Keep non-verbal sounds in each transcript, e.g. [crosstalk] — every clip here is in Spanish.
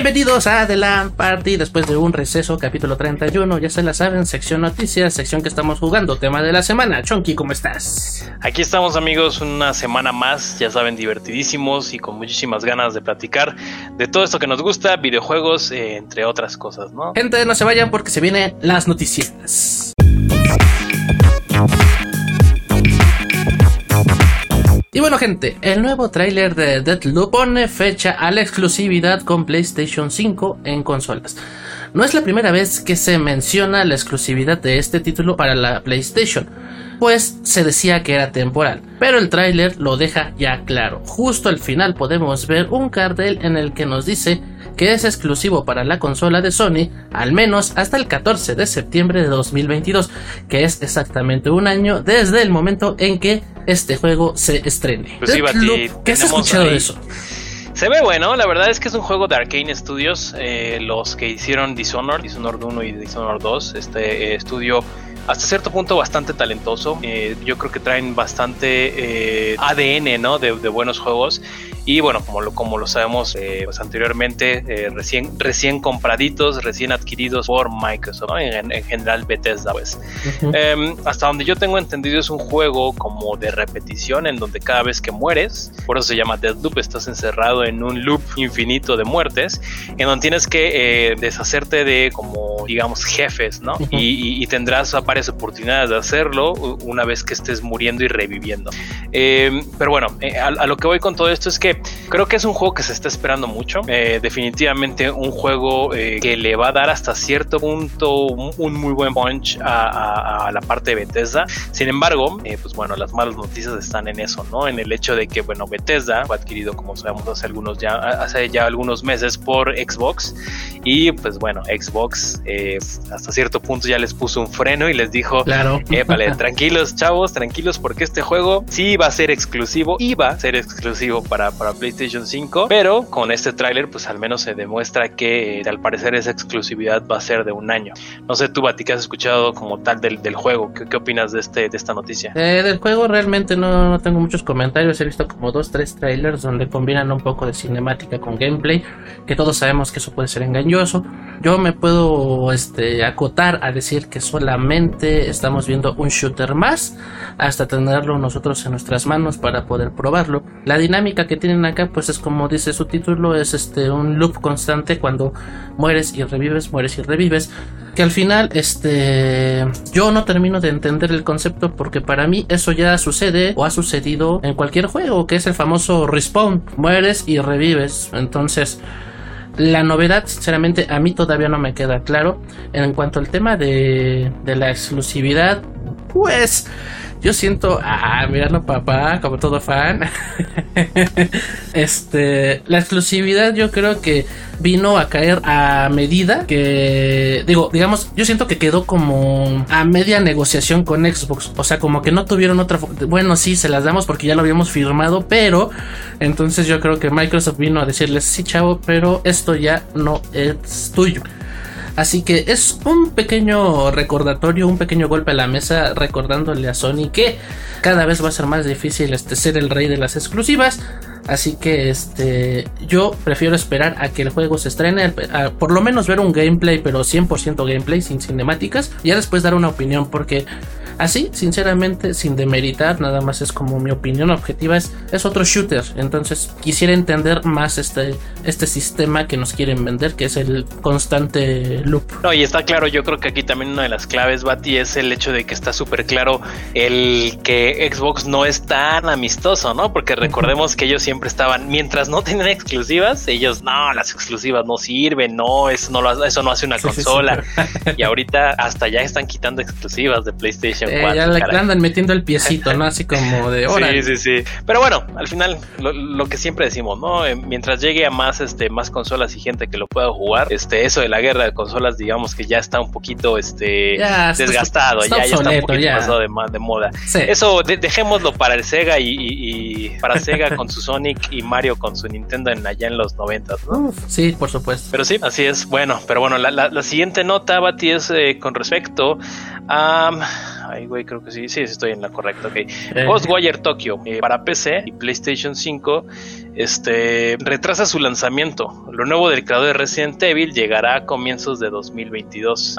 Bienvenidos a The Land Party después de un receso, capítulo 31. Ya se la saben, sección noticias, sección que estamos jugando, tema de la semana. Chonky, ¿cómo estás? Aquí estamos, amigos, una semana más, ya saben, divertidísimos y con muchísimas ganas de platicar de todo esto que nos gusta, videojuegos, eh, entre otras cosas, ¿no? Gente, no se vayan porque se vienen las noticias. Y bueno gente, el nuevo tráiler de Deathloop pone fecha a la exclusividad con PlayStation 5 en consolas. No es la primera vez que se menciona la exclusividad de este título para la PlayStation, pues se decía que era temporal, pero el tráiler lo deja ya claro. Justo al final podemos ver un cartel en el que nos dice que es exclusivo para la consola de Sony, al menos hasta el 14 de septiembre de 2022, que es exactamente un año desde el momento en que este juego se estrene. Pues sí, ¿Qué has escuchado ahí- de eso? Se ve bueno, la verdad es que es un juego de Arcane Studios, eh, los que hicieron Dishonored, Dishonored 1 y Dishonored 2, este eh, estudio hasta cierto punto bastante talentoso, eh, yo creo que traen bastante ADN, ¿no? De, de buenos juegos y bueno, como lo, como lo sabemos eh, pues anteriormente, eh, recién, recién compraditos, recién adquiridos por Microsoft, ¿no? en, en general Bethesda, pues. Ujú. Em, hasta donde yo tengo entendido es un juego como de repetición en donde cada vez que mueres, por eso se llama Deathloop, estás encerrado en un loop infinito de muertes, en donde tienes que eh, deshacerte de como digamos jefes, ¿no? Ujú. y, y- y tendrás varias oportunidades de hacerlo una vez que estés muriendo y reviviendo. Em, pero bueno, eh, a, a lo que voy con todo esto es que creo que es un juego que se está esperando mucho, eh, definitivamente un juego eh, que le va a dar hasta cierto punto un, un muy buen punch a, a- a la parte de Bethesda. Sin embargo, eh, pues bueno, las malas noticias están en eso, ¿no? En el hecho de que, bueno, Bethesda fue adquirido, como sabemos, hace algunos ya, hace ya algunos meses por Xbox. Y pues bueno, Xbox hasta cierto punto ya les puso un freno y les dijo, Claro. Épale, [laughs] tranquilos, chavos, tranquilos, porque este juego sí va a ser exclusivo, iba a ser exclusivo para, para PlayStation 5, pero con este tráiler, pues al menos se demuestra que eh, al parecer esa exclusividad va a ser de un año. No sé tú, Bati, que has escuchado como tal del, del juego, ¿qué, qué opinas de, este, de esta noticia? Eh, del juego realmente no, no tengo muchos comentarios. He visto como dos, tres trailers donde combinan un poco de cinemática con gameplay, que todos sabemos que eso puede ser engañoso. Yo me puedo este, acotar a decir que solamente estamos viendo un shooter más hasta tenerlo nosotros en nuestras manos para poder probarlo. La dinámica que tienen acá, pues es como dice su título, es este un loop constante cuando mueres y revives, mueres y revives. Que al final, este, yo no termino de entender el concepto porque para mí eso ya sucede o ha sucedido en cualquier juego, que es el famoso respawn, mueres y revives. Entonces, la novedad, sinceramente, a mí todavía no me queda claro. En cuanto al tema de, de la exclusividad, pues yo siento, ah, míralo papá, como todo fan. [laughs] este, la exclusividad yo creo que vino a caer a medida que, digo, digamos, yo siento que quedó como a media negociación con Xbox. O sea, como que no tuvieron otra, bueno, sí, se las damos porque ya lo habíamos firmado, pero entonces yo creo que Microsoft vino a decirles, sí, chavo, pero esto ya no es tuyo. Así que es un pequeño recordatorio, un pequeño golpe a la mesa recordándole a Sony que cada vez va a ser más difícil este, ser el rey de las exclusivas. Así que este yo prefiero esperar a que el juego se estrene, por lo menos ver un gameplay, pero 100% gameplay sin cinemáticas, y ya después dar una opinión porque así, sinceramente, sin demeritar, nada más es como mi opinión objetiva es es otro shooter, entonces quisiera entender más este este sistema que nos quieren vender, que es el constante loop. No, y está claro, yo creo que aquí también una de las claves, Bati, es el hecho de que está súper claro el que Xbox no es tan amistoso, ¿no? Porque recordemos que ellos siempre estaban, mientras no tenían exclusivas, ellos, no, las exclusivas no sirven, no, eso no, lo, eso no hace una Sí, sí, sí. consola. Y ahorita hasta ya están quitando exclusivas de PlayStation Eh, 4. ya le caray. andan metiendo el piecito, ¿no? Así como de hora. Sí, sí, sí. Pero bueno, al final, lo, lo que siempre decimos, ¿no? Eh, Mientras llegue a más, este, más consolas y gente que lo pueda jugar, este, eso de la guerra de consolas, digamos que ya está un poquito, este, Ya, está- desgastado, está ya, ya está un obsoleto, poquito ya. pasado de, de moda. Sí. Eso, de- dejémoslo para el Sega y, y- y para Sega con su Sonic y Mario con su Nintendo en, allá en los noventas, ¿no? Uf, sí, por supuesto. Pero sí, así es. Bueno, pero bueno, la, la- la siguiente nota, Bati, es eh, con respecto a... Ay, güey, creo que sí, sí, estoy en la correcta, ok. Eh, Ghostwire Tokyo eh, para PC y PlayStation 5 este, retrasa su lanzamiento. Lo nuevo del creador de Resident Evil llegará a comienzos de 2022.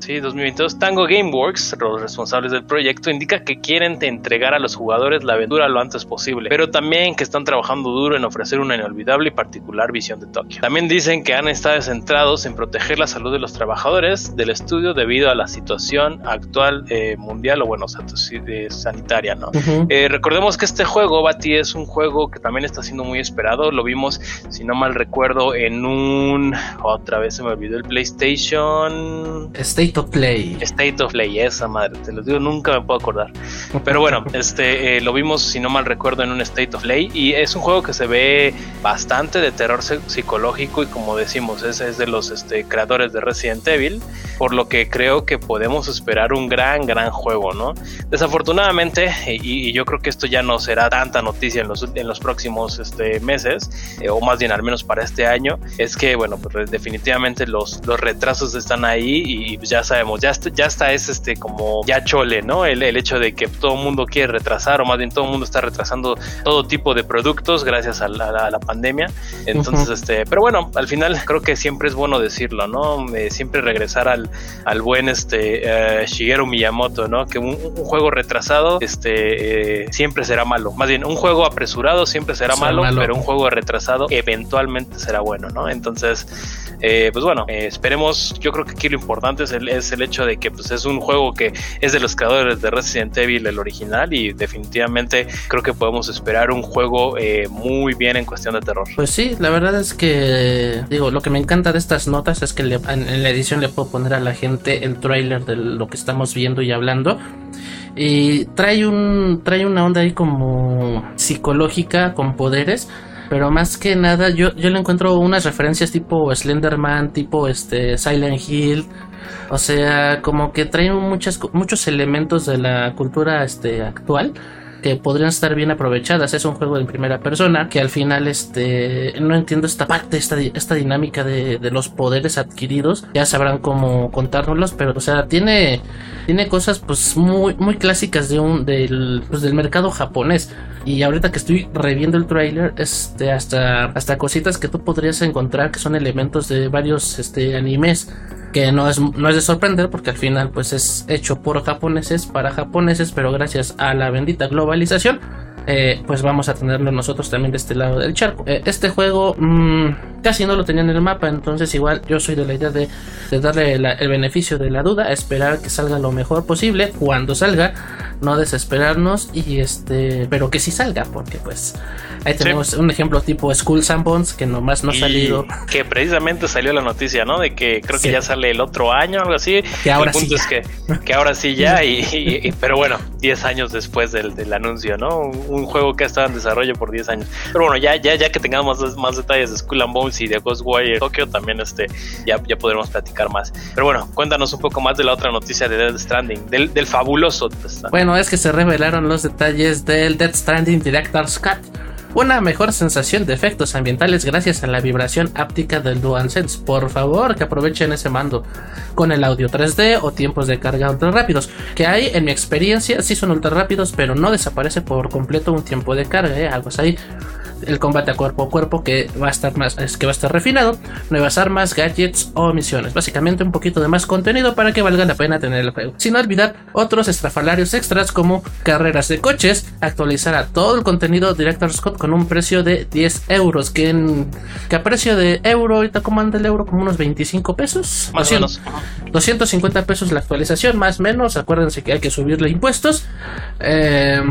sí, 2022. Tango Gameworks, los responsables del proyecto, indica que quieren entregar a los jugadores la aventura lo antes posible, pero también que están trabajando duro en ofrecer una inolvidable y particular visión de Tokio. También dicen que han estado centrados en proteger la salud de los trabajadores del estudio debido a la situación actual eh, mundial o bueno, sanitaria, ¿no? Eh, recordemos que este juego, Bati, es un juego que también está siendo muy esperado. Lo vimos, si no mal recuerdo, en un otra vez se me olvidó el PlayStation State of Play. State of Play, esa madre, te lo digo, nunca me puedo acordar. Pero bueno, [laughs] este eh, lo vimos, si no mal recuerdo, en un State of Play y es un juego que se ve bastante de terror psicológico y como decimos, es, es de los este, creadores de Resident Evil, por lo que creo que podemos esperar un gran, gran juego, ¿no? Desafortunadamente, y, yo creo que esto ya no será tanta noticia en los, en los próximos este, meses, eh, o más bien al menos para este año, es que, bueno, pues definitivamente los, los retrasos están ahí y ya sabemos, ya, ya está es este como ya chole, ¿no? El, el hecho de que todo el mundo quiere retrasar, o más bien todo el mundo está retrasando todo tipo de productos gracias a la, pandemia. Entonces, este, pero bueno, al final creo que siempre es bueno decirlo, ¿no? Eh, siempre regresar al, al buen este uh, Shigeru Miyamoto, ¿no? Que un, juego retrasado este eh, siempre será malo. Más bien, un juego apresurado siempre será, malo, pero un juego retrasado eventualmente será bueno, ¿no? Entonces, eh, pues bueno, esperemos, yo creo que aquí lo importante es el, es el hecho de que pues es un juego que es de los creadores de Resident Evil, el original, y definitivamente creo que podemos esperar un juego muy bien en cuestión de terror. Pues sí, la verdad es que, digo, lo que me encanta de estas notas es que en la edición le puedo poner a la gente el trailer de lo que estamos viendo y hablando. Y trae un trae una onda ahí como psicológica con poderes, pero más que nada yo yo le encuentro unas referencias tipo Slenderman, tipo este Silent Hill, o sea, como que trae muchas muchos elementos de la cultura este actual que podrían estar bien aprovechadas. Es un juego en primera persona que al final este no entiendo esta parte, esta, esta dinámica de, los poderes adquiridos. Ya sabrán cómo contárnoslos, pero o sea, tiene, tiene cosas pues muy, muy clásicas de un, del, pues, del mercado japonés. Y ahorita que estoy reviendo el trailer, este, hasta, hasta cositas que tú podrías encontrar que son elementos de varios este, animes que no es, no es de sorprender porque al final pues es hecho por japoneses para japoneses, pero gracias a la bendita globalización eh, pues vamos a tenerlo nosotros también de este lado del charco. Eh, este juego mm, casi no lo tenía en el mapa, entonces igual yo soy de la idea de, darle el beneficio de la duda, esperar que salga lo mejor posible cuando salga, no desesperarnos y este, pero que sí salga, porque pues ahí tenemos un ejemplo tipo School Bones que nomás no ha salido. Que precisamente salió la noticia, ¿no? De que creo que ya sale el otro año, algo así. Que ahora sí. Es que, que, ahora sí ya, [laughs] y, pero bueno, 10 años después del, del anuncio, ¿no? un juego que ha estado en desarrollo por 10 años. Pero bueno, ya, ya, ya que tengamos más, más detalles de Skull and Bones y de Ghostwire Tokyo, también este, ya, ya podremos platicar más. Pero bueno, cuéntanos un poco más de la otra noticia de Dead Stranding, del, del fabuloso. Bueno, es que se revelaron los detalles del Dead Stranding Director's Cut una mejor sensación de efectos ambientales gracias a la vibración áptica del DualSense. Por favor, que aprovechen ese mando con el audio 3D o tiempos de carga ultra rápidos. Que hay, en mi experiencia, sí son ultra rápidos, pero no desaparece por completo un tiempo de carga, ¿eh? algo así el combate a cuerpo a cuerpo que va a estar más es que va a estar refinado, nuevas armas, gadgets o misiones, básicamente un poquito de más contenido para que valga la pena tener el juego. Sin olvidar otros estrafalarios extras como carreras de coches, actualizar a todo el contenido Director Scott con un precio de 10 euros, que, en, que a precio de euro, ahorita como anda el euro, como unos 25 pesos, más o menos 250 pesos la actualización, más o menos, acuérdense que hay que subirle impuestos. Eh,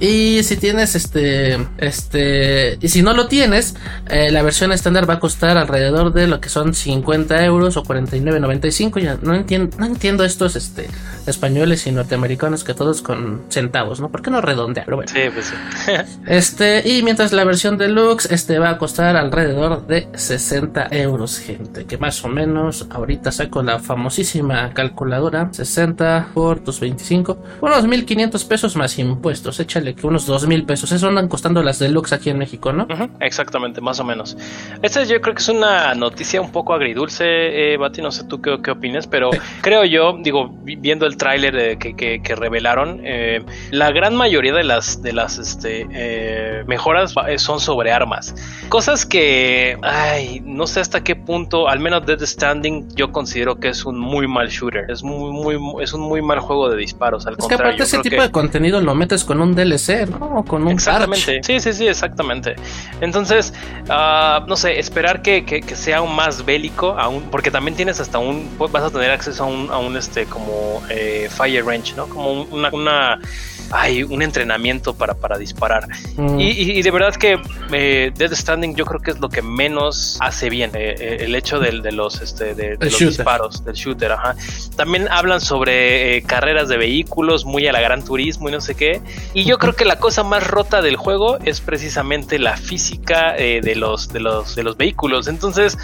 y si tienes este, este, y si no lo tienes, eh, la versión estándar va a costar alrededor de lo que son 50 euros o 49.95. Ya no entiendo, no entiendo estos, este, españoles y norteamericanos que todos con centavos, ¿no? ¿Por qué no redondear? Pero bueno. Sí, pues sí. [laughs] este, y mientras la versión deluxe, este va a costar alrededor de 60 euros, gente. Que más o menos, ahorita saco la famosísima calculadora, 60 por tus 25, unos 1500 pesos más impuestos. Échale que unos dos mil pesos. Eso andan costando las deluxe aquí en México, ¿no? exactamente, más o menos. Esta yo creo que es una noticia un poco agridulce, eh, Bati, no sé tú qué, qué opinas, pero [laughs] creo yo, digo, viendo el tráiler que, que, revelaron, eh, la gran mayoría de las, de las este, eh, mejoras son sobre armas. Cosas que, ay, no sé hasta qué punto, al menos Dead Standing, yo considero que es un muy mal shooter. Es muy, muy, es un muy mal juego de disparos. Al es que aparte ese tipo de contenido lo metes con un DLC, ¿no? con un Exactamente. Sí, sí, sí, exactamente. Entonces, uh, no sé, esperar que, que, sea aún más bélico, aún, porque también tienes hasta un, vas a tener acceso a un, a un este, como eh, Fire Range, ¿no? Como una, una hay un entrenamiento para, para disparar. Mm. Y, de verdad que eh, Dead Standing yo creo que es lo que menos hace bien, eh, eh, el hecho de, los, este, de, los disparos, del shooter. Ajá. También hablan sobre carreras de vehículos, muy a la gran turismo y no sé qué. Y yo creo que la cosa más rota del juego es precisamente la física de, los, de, los, de los vehículos. Entonces,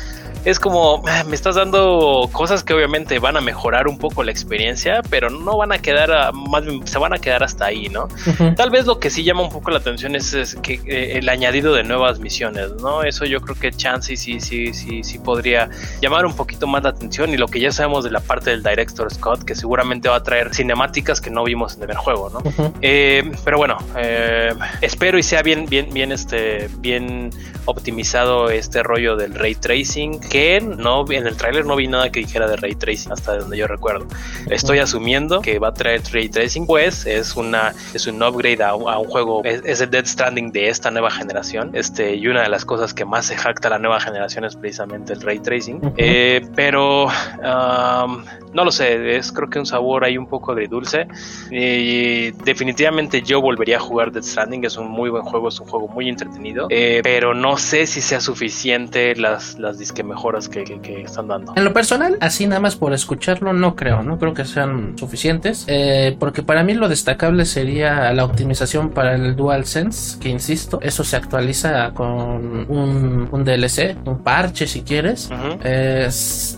es como, ah, me estás dando cosas que obviamente van a mejorar un poco la experiencia, pero no van a quedar, más bien se van a quedar hasta ahí, ¿no? Tal vez lo que sí llama un poco la atención es, que eh, el añadido de nuevas misiones, ¿no? Eso yo creo que chance sí, sí, sí, sí podría llamar un poquito más la atención y lo que ya sabemos de la parte del Director Scott, que seguramente va a traer cinemáticas que no vimos en el juego, ¿no? Eh, pero bueno, eh, espero y sea bien, bien, bien, este, bien optimizado este rollo del ray tracing que no en el tráiler no vi nada que dijera de ray tracing hasta donde yo recuerdo. Estoy asumiendo que va a traer ray tracing, pues es una es un upgrade a, un juego es, el Dead Stranding de esta nueva generación. Este y una de las cosas que más se jacta la nueva generación es precisamente el ray tracing. Eh, pero no lo sé, es creo que un sabor ahí un poco de dulce. Y definitivamente yo volvería a jugar Dead Stranding, es un muy buen juego, es un juego muy entretenido, eh, pero no sé si sea suficiente las las disque mejor que, están dando. En lo personal, así nada más por escucharlo, no creo, no creo que sean suficientes, eh, porque para mí lo destacable sería la optimización para el DualSense, que insisto, eso se actualiza con un, DLC, un parche si quieres.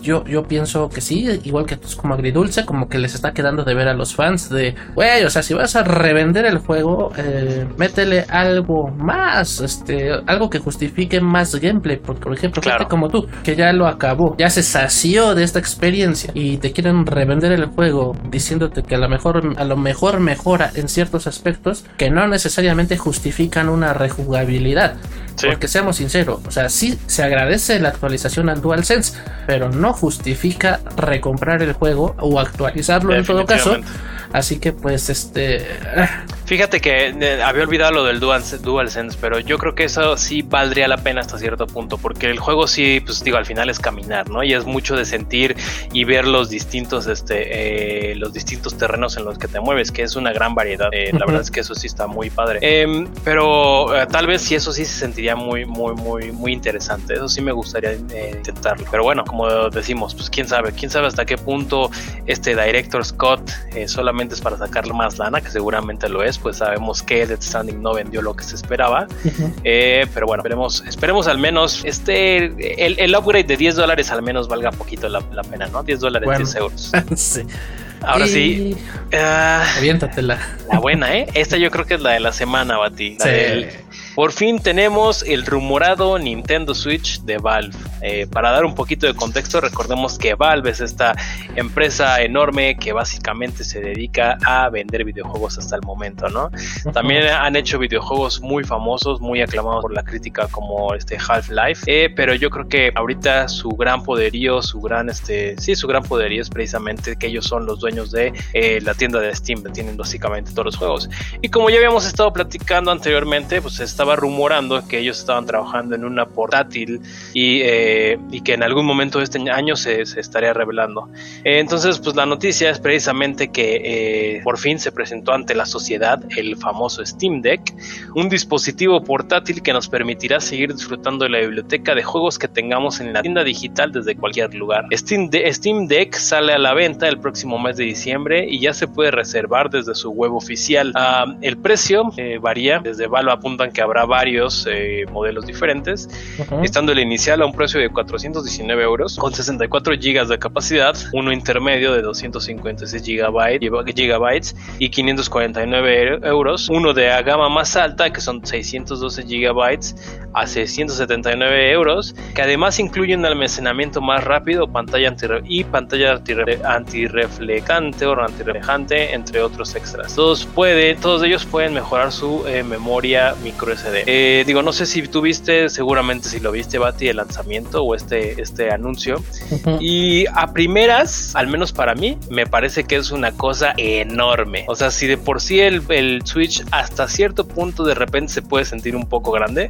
yo, yo pienso que sí, igual que es como agridulce, como que les está quedando de ver a los fans de, güey, o sea, si vas a revender el juego, eh, métele algo más, este, algo que justifique más gameplay, porque por ejemplo, gente como tú, que ya lo acabó, ya se sació de esta experiencia y te quieren revender el juego diciéndote que a lo mejor, a lo mejor mejora en ciertos aspectos que no necesariamente justifican una rejugabilidad. Porque seamos sinceros, o sea, sí se agradece la actualización al DualSense, pero no justifica recomprar el juego o actualizarlo en todo caso. Así que pues este... Fíjate que eh, había olvidado lo del Dual, DualSense, pero yo creo que eso sí valdría la pena hasta cierto punto, porque el juego sí, pues digo, al final es caminar, ¿no? Y es mucho de sentir y ver los distintos, este, eh, los distintos terrenos en los que te mueves, que es una gran variedad. Eh, la verdad es que eso sí está muy padre. Em, pero tal vez si eso sí se sentiría muy, muy, muy, muy interesante. Eso sí me gustaría intentarlo. Pero bueno, como decimos, pues quién sabe, quién sabe hasta qué punto este Director Scott solamente es para sacarle más lana, que seguramente lo es pues sabemos que Dead Standing no vendió lo que se esperaba. Eh, pero bueno, esperemos, esperemos al menos este, el, upgrade de 10 dólares al menos valga poquito la, pena, ¿no? 10 dólares, 10 euros. [laughs] Ahora sí. Uh, Aviéntatela. La buena, ¿eh? Esta yo creo que es la de la semana, Bati. sí. Por fin tenemos el rumorado Nintendo Switch de Valve. Eh, para dar un poquito de contexto, recordemos que Valve es esta empresa enorme que básicamente se dedica a vender videojuegos hasta el momento, ¿no? También han hecho videojuegos muy famosos, muy aclamados por la crítica como este Half-Life, eh, pero yo creo que ahorita su gran poderío, su gran, este, sí, su gran poderío es precisamente que ellos son los dueños de eh, la tienda de Steam, tienen básicamente todos los juegos. Y como ya habíamos estado platicando anteriormente, pues esta estaba rumorando que ellos estaban trabajando en una portátil y, eh, y que en algún momento de este año se, estaría revelando. Eh, entonces, pues la noticia es precisamente que eh, por fin se presentó ante la sociedad el famoso Steam Deck, un dispositivo portátil que nos permitirá seguir disfrutando de la biblioteca de juegos que tengamos en la tienda digital desde cualquier lugar. Steam, Steam Deck sale a la venta el próximo mes de diciembre y ya se puede reservar desde su web oficial. Ah, el precio varía, desde Valve apuntan que habrá habrá varios eh, modelos diferentes, estando el inicial a un precio de 419 euros, con 64 GB de capacidad, uno intermedio de 256 GB y 549 euros, uno de gama más alta que son 612 GB a 679 euros, que además incluye un almacenamiento más rápido, pantalla y pantalla antirreflectante o antirreflejante, entre otros extras. Todos, puede, todos ellos pueden mejorar su eh, memoria micro SD. Eh, digo, no sé si tú viste, seguramente si lo viste, Bati, el lanzamiento o este, este anuncio. Y a primeras, al menos para mí, me parece que es una cosa enorme. O sea, si de por sí el, el Switch hasta cierto punto de repente se puede sentir un poco grande,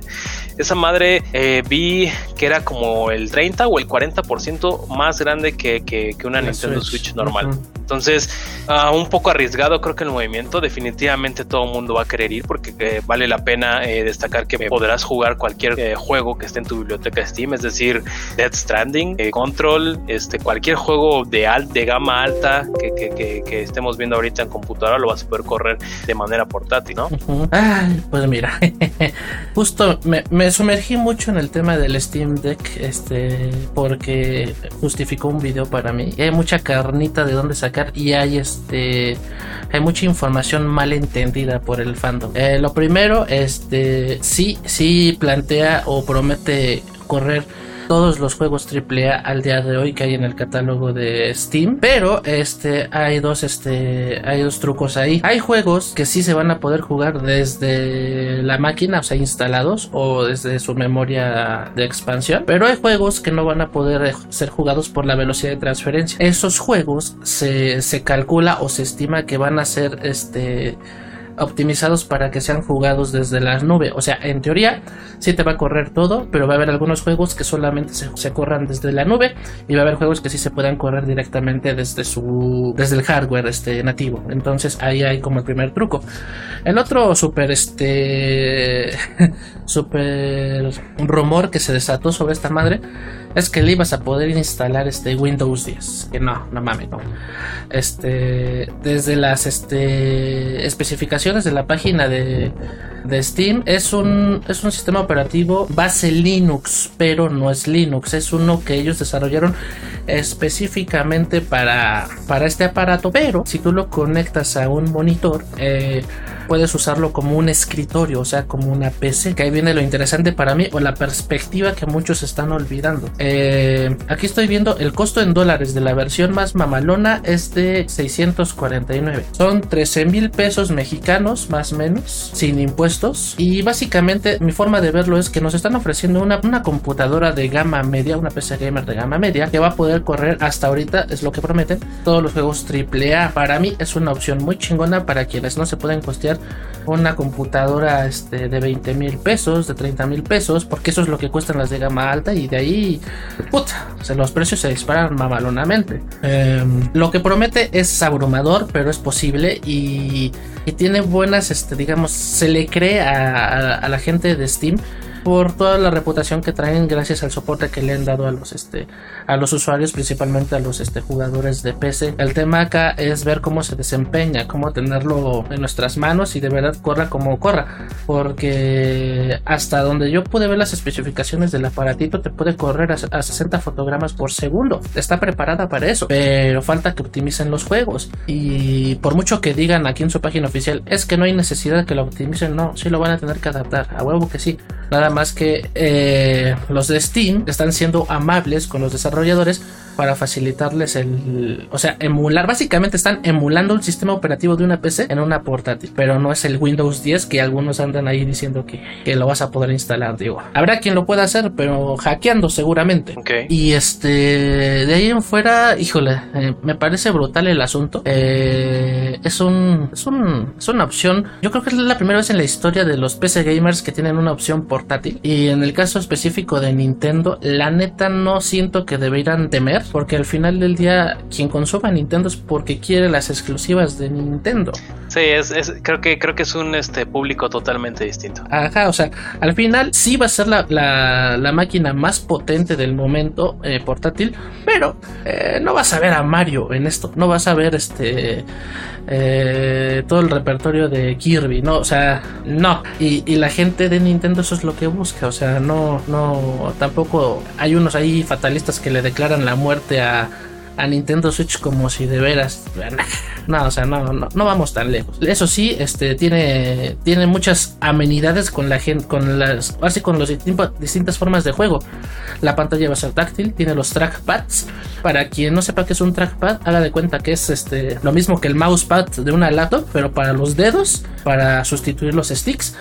esa madre eh, vi que era como el 30 o el 40% más grande que, que, una Nintendo Switch, normal. Entonces, uh, un poco arriesgado creo que el movimiento, definitivamente todo el mundo va a querer ir porque eh, vale la pena eh, destacar que podrás jugar cualquier eh, juego que esté en tu biblioteca Steam, es decir, Dead Stranding, Control, este, cualquier juego de, alt, de gama alta que, que, que, estemos viendo ahorita en computadora lo vas a poder correr de manera portátil, ¿no? Ay, pues mira, [laughs] justo me, me, sumergí mucho en el tema del Steam Deck, este, porque justificó un video para mí. Y hay mucha carnita de dónde sacar y hay este hay mucha información mal entendida por el fandom. Eh, lo primero, este sí, sí plantea o promete correr todos los juegos AAA al día de hoy que hay en el catálogo de Steam. Pero este hay dos este hay dos trucos ahí. Hay juegos que sí se van a poder jugar desde la máquina, o sea, instalados o desde su memoria de expansión. Pero hay juegos que no van a poder ser jugados por la velocidad de transferencia. Esos juegos se, se calcula o se estima que van a ser este optimizados para que sean jugados desde la nube. O sea, en teoría sí te va a correr todo, pero va a haber algunos juegos que solamente se, corran desde la nube y va a haber juegos que sí se puedan correr directamente desde su desde el hardware este nativo. Entonces ahí hay como el primer truco. El otro super este [laughs] super rumor que se desató sobre esta madre es que le ibas a poder instalar este Windows 10. Que no, no mames, no. Este, desde las este, especificaciones de la página de, de Steam, es un, es un sistema operativo base Linux, pero no es Linux, es uno que ellos desarrollaron específicamente para, para este aparato. Pero si tú lo conectas a un monitor, eh, puedes usarlo como un escritorio, o sea, como una PC. Que ahí viene lo interesante para mí o la perspectiva que muchos están olvidando. Eh, aquí estoy viendo el costo en dólares de la versión más mamalona es de 649. Son 13 mil pesos mexicanos, más o menos, sin impuestos. Y básicamente mi forma de verlo es que nos están ofreciendo una, computadora de gama media, una PC gamer de gama media, que va a poder correr hasta ahorita, es lo que prometen, todos los juegos AAA. Para mí es una opción muy chingona para quienes no se pueden costear una computadora este, de 20 mil pesos, de 30 mil pesos, porque eso es lo que cuestan las de gama alta y de ahí, puta, los precios se disparan mamalonamente. Em, lo que promete es abrumador, pero es posible y, tiene buenas, este, digamos, se le cree a la gente de Steam por toda la reputación que traen gracias al soporte que le han dado a los este a los usuarios principalmente a los este jugadores de PC el tema acá es ver cómo se desempeña cómo tenerlo en nuestras manos y de verdad corra como corra. Porque hasta donde yo pude ver las especificaciones del aparatito te puede correr a, 60 fotogramas por segundo. Está preparada para eso pero falta que optimicen los juegos. Y por mucho que digan aquí en su página oficial es que no hay necesidad que lo optimicen no sí lo van a tener que adaptar. A huevo que sí. Nada más que eh, los de Steam están siendo amables con los desarrolladores para facilitarles el, o sea, emular, básicamente están emulando un sistema operativo de una PC en una portátil, pero no es el Windows 10 que algunos andan ahí diciendo que, que lo vas a poder instalar, digo. Habrá quien lo pueda hacer, pero hackeando seguramente. Y este, de ahí en fuera, híjole, eh, me parece brutal el asunto. Eh, es un, es un, es una opción, yo creo que es la primera vez en la historia de los PC gamers que tienen una opción portátil. Y en el caso específico de Nintendo, la neta no siento que deberían temer porque al final del día quien consuma Nintendo es porque quiere las exclusivas de Nintendo. Sí, es, creo que creo que es un este público totalmente distinto. Ajá, o sea, al final sí va a ser la, la, máquina más potente del momento eh, portátil, pero Pero eh, no vas a ver a Mario en esto, no vas a ver este eh, todo el repertorio de Kirby, no, o sea, no. Y, y, la gente de Nintendo eso es lo que busca, o sea, no, no, tampoco hay unos ahí fatalistas que le declaran la muerte a Nintendo Switch como si de veras. [laughs] No, o sea, no, no, no, vamos tan lejos. Eso sí, este tiene, tiene muchas amenidades con la gente, con las, así con las distintas formas de juego. La pantalla va a ser táctil, tiene los trackpads. Para quien no sepa qué es un trackpad, haga de cuenta que es este lo mismo que el mousepad de una laptop, pero para los dedos, para sustituir los sticks.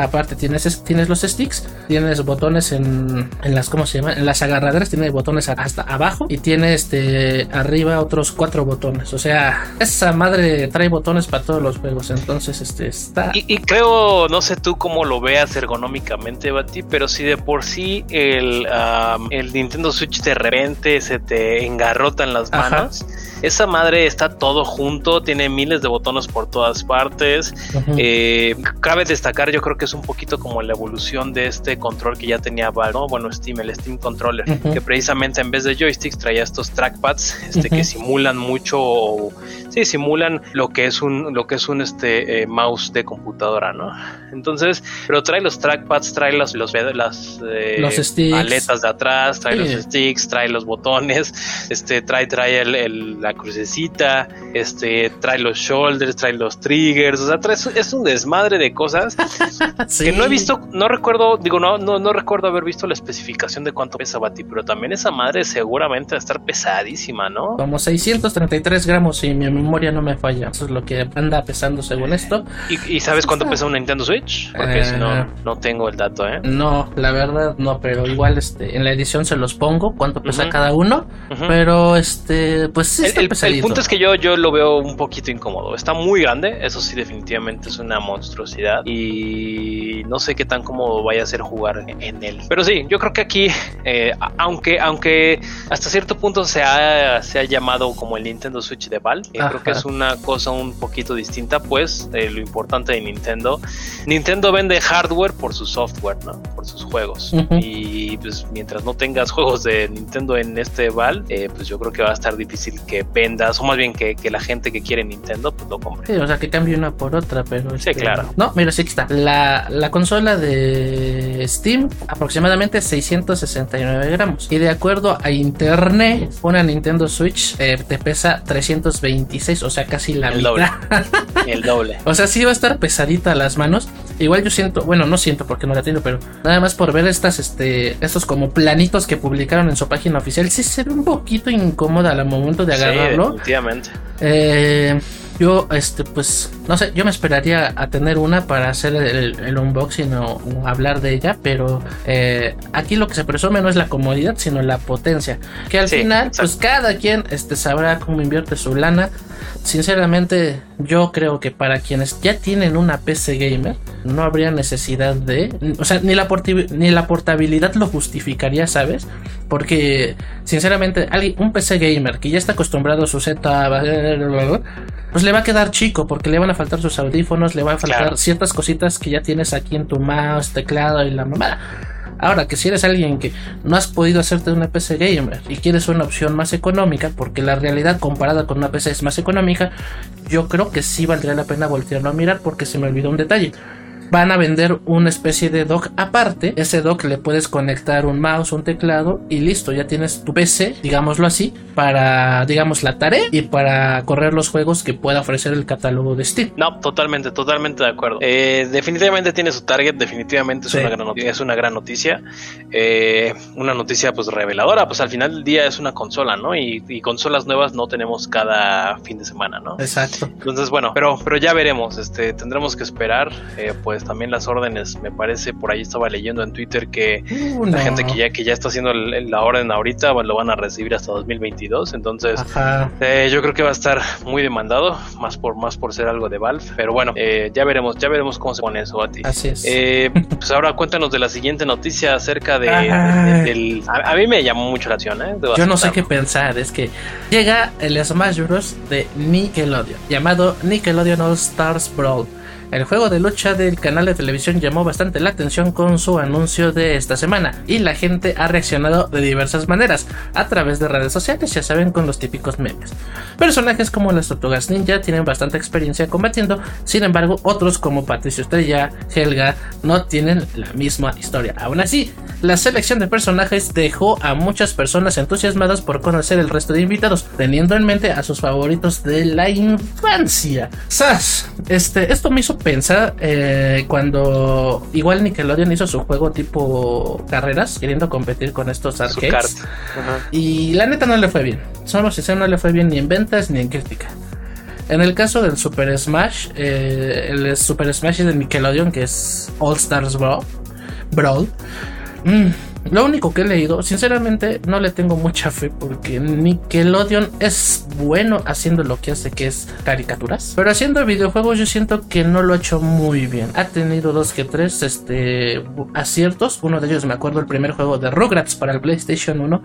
Aparte tienes, tienes los sticks, tienes botones en, en las, ¿cómo se llama? En las agarraderas, tiene botones hasta abajo y tiene este arriba otros cuatro botones. O sea, esa madre trae botones para todos los juegos. Entonces, este está. Y, creo, no sé tú cómo lo veas ergonómicamente, Bati, pero si de por sí el, el Nintendo Switch de repente se te engarrota en las manos. Esa madre está todo junto, tiene miles de botones por todas partes. Eh, cabe destacar, yo creo que es un poquito como la evolución de este control que ya tenía Valve, ¿no? Bueno, Steam, el Steam Controller, que precisamente en vez de joysticks traía estos trackpads este, que simulan mucho, sí, simulan lo que es un, lo que es un este, eh, mouse de computadora, ¿no? Entonces, pero trae los trackpads, trae los, los las eh, aletas de atrás, trae los sticks, trae los botones, este, trae, trae el, el crucecita, este, trae los shoulders, trae los triggers, o sea, trae, es un desmadre de cosas [laughs] que no he visto, no recuerdo, digo, no, no, no recuerdo haber visto la especificación de cuánto pesa Bati, pero también esa madre seguramente va a estar pesadísima, ¿no? Como 633 gramos, si mi memoria no me falla, eso es lo que anda pesando según esto. ¿Y, sabes cuánto pesa un Nintendo Switch? Porque si no, eh, no tengo el dato, ¿eh? No, la verdad no, pero igual este, en la edición se los pongo, cuánto pesa cada uno, pero este, pues sí, el, punto es que yo, yo lo veo un poquito incómodo. Está muy grande, eso sí, definitivamente es una monstruosidad. Y no sé qué tan cómodo vaya a ser jugar en él. Pero sí, yo creo que aquí, eh, aunque, aunque hasta cierto punto se ha, se ha llamado como el Nintendo Switch de Val, eh, creo que es una cosa un poquito distinta, pues eh, lo importante de Nintendo. Nintendo vende hardware por su software, ¿no? Por sus juegos. Y pues mientras no tengas [laughs] juegos de Nintendo en este Val, pues yo creo que va a estar difícil que vendas, o más bien que, la gente que quiere Nintendo, pues lo compre. Sí, o sea, que cambie una por otra, pero... Sí, este, claro. No, mira, sí que está. La, la consola de Steam, aproximadamente 669 gramos. Y de acuerdo a internet, una Nintendo Switch eh, te pesa 326, o sea, casi la El mitad. doble. [laughs] El doble. o sea, sí va a estar pesadita las manos. Igual yo siento, bueno, no siento porque no la tengo, pero nada más por ver estas, este, estos como planitos que publicaron en su página oficial, sí se ve un poquito incómoda al momento de agarrar definitivamente. Eh, yo, este, pues, no sé, yo me esperaría a tener una para hacer el, unboxing o, hablar de ella, pero eh, aquí lo que se presume no es la comodidad, sino la potencia. Que al final, pues cada quien este, sabrá cómo invierte su lana. Sinceramente, yo creo que para quienes ya tienen una PC gamer, no habría necesidad de. O sea, ni la, ni la portabilidad lo justificaría, ¿sabes? Porque, sinceramente, alguien, un PC gamer que ya está acostumbrado a su setup, pues le va a quedar chico, porque le van a faltar sus audífonos, le van a faltar ciertas cositas que ya tienes aquí en tu mouse, teclado y la mamada. Ahora que si eres alguien que no has podido hacerte una PC gamer y quieres una opción más económica, porque la realidad comparada con una PC es más económica, yo creo que sí valdría la pena voltearlo a mirar porque se me olvidó un detalle van a vender una especie de dock aparte. Ese dock le puedes conectar un mouse, un teclado y listo, ya tienes tu PC, digámoslo así, para, digamos, la tarea y para correr los juegos que pueda ofrecer el catálogo de Steam. No, totalmente, totalmente de acuerdo. Eh, definitivamente tiene su target, definitivamente es, una, gran noticia, es una gran noticia. Eh, una noticia pues reveladora, pues al final del día es una consola, ¿no? Y, consolas nuevas no tenemos cada fin de semana, ¿no? Exacto. Entonces, bueno, pero, pero ya veremos, este, tendremos que esperar, eh, pues pues, también las órdenes, me parece, por ahí estaba leyendo en Twitter que uh, la gente que ya, que ya está haciendo la orden ahorita lo van a recibir hasta 2022, entonces eh, yo creo que va a estar muy demandado, más por, más por ser algo de Valve, pero bueno, eh, ya veremos, ya veremos cómo se pone eso a ti. Así es. Eh, [laughs] pues ahora cuéntanos de la siguiente noticia acerca de, del... A, mí me llamó mucho la atención, ¿eh? Yo no sé qué pensar, es que llega el Smash Bros. de Nickelodeon, llamado Nickelodeon All Stars Brawl El juego de lucha del canal de televisión llamó bastante la atención con su anuncio de esta semana y la gente ha reaccionado de diversas maneras a través de redes sociales, ya saben, con los típicos memes. Personajes como las tortugas ninja tienen bastante experiencia combatiendo, sin embargo, otros como Patricio Estrella, Helga, no tienen la misma historia. Aún así, la selección de personajes dejó a muchas personas entusiasmadas por conocer el resto de invitados, teniendo en mente a sus favoritos de la infancia. ¡Sas! Este, esto me hizo pensar eh, cuando igual Nickelodeon hizo su juego tipo carreras, queriendo competir con estos arcades. Y la neta no le fue bien. Somos sinceros, no le fue bien ni en ventas ni en crítica. En el caso del Super Smash, eh, el Super Smash de Nickelodeon, que es All Stars Brawl, Brawl mm, lo único que he leído, sinceramente, no le tengo mucha fe porque Nickelodeon es bueno haciendo lo que hace, que es caricaturas. Pero haciendo videojuegos yo siento que no lo ha hecho muy bien. Ha tenido dos que tres este, aciertos. Uno de ellos me acuerdo el primer juego de Rugrats para el PlayStation 1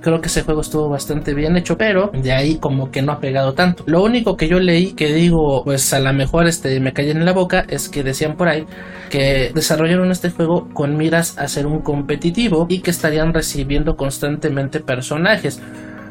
Creo que ese juego estuvo bastante bien hecho, pero de ahí como que no ha pegado tanto. Lo único que yo leí que digo, pues a lo mejor este me caí en la boca, es que decían por ahí que desarrollaron este juego con miras a ser un competitivo y que estarían recibiendo constantemente personajes.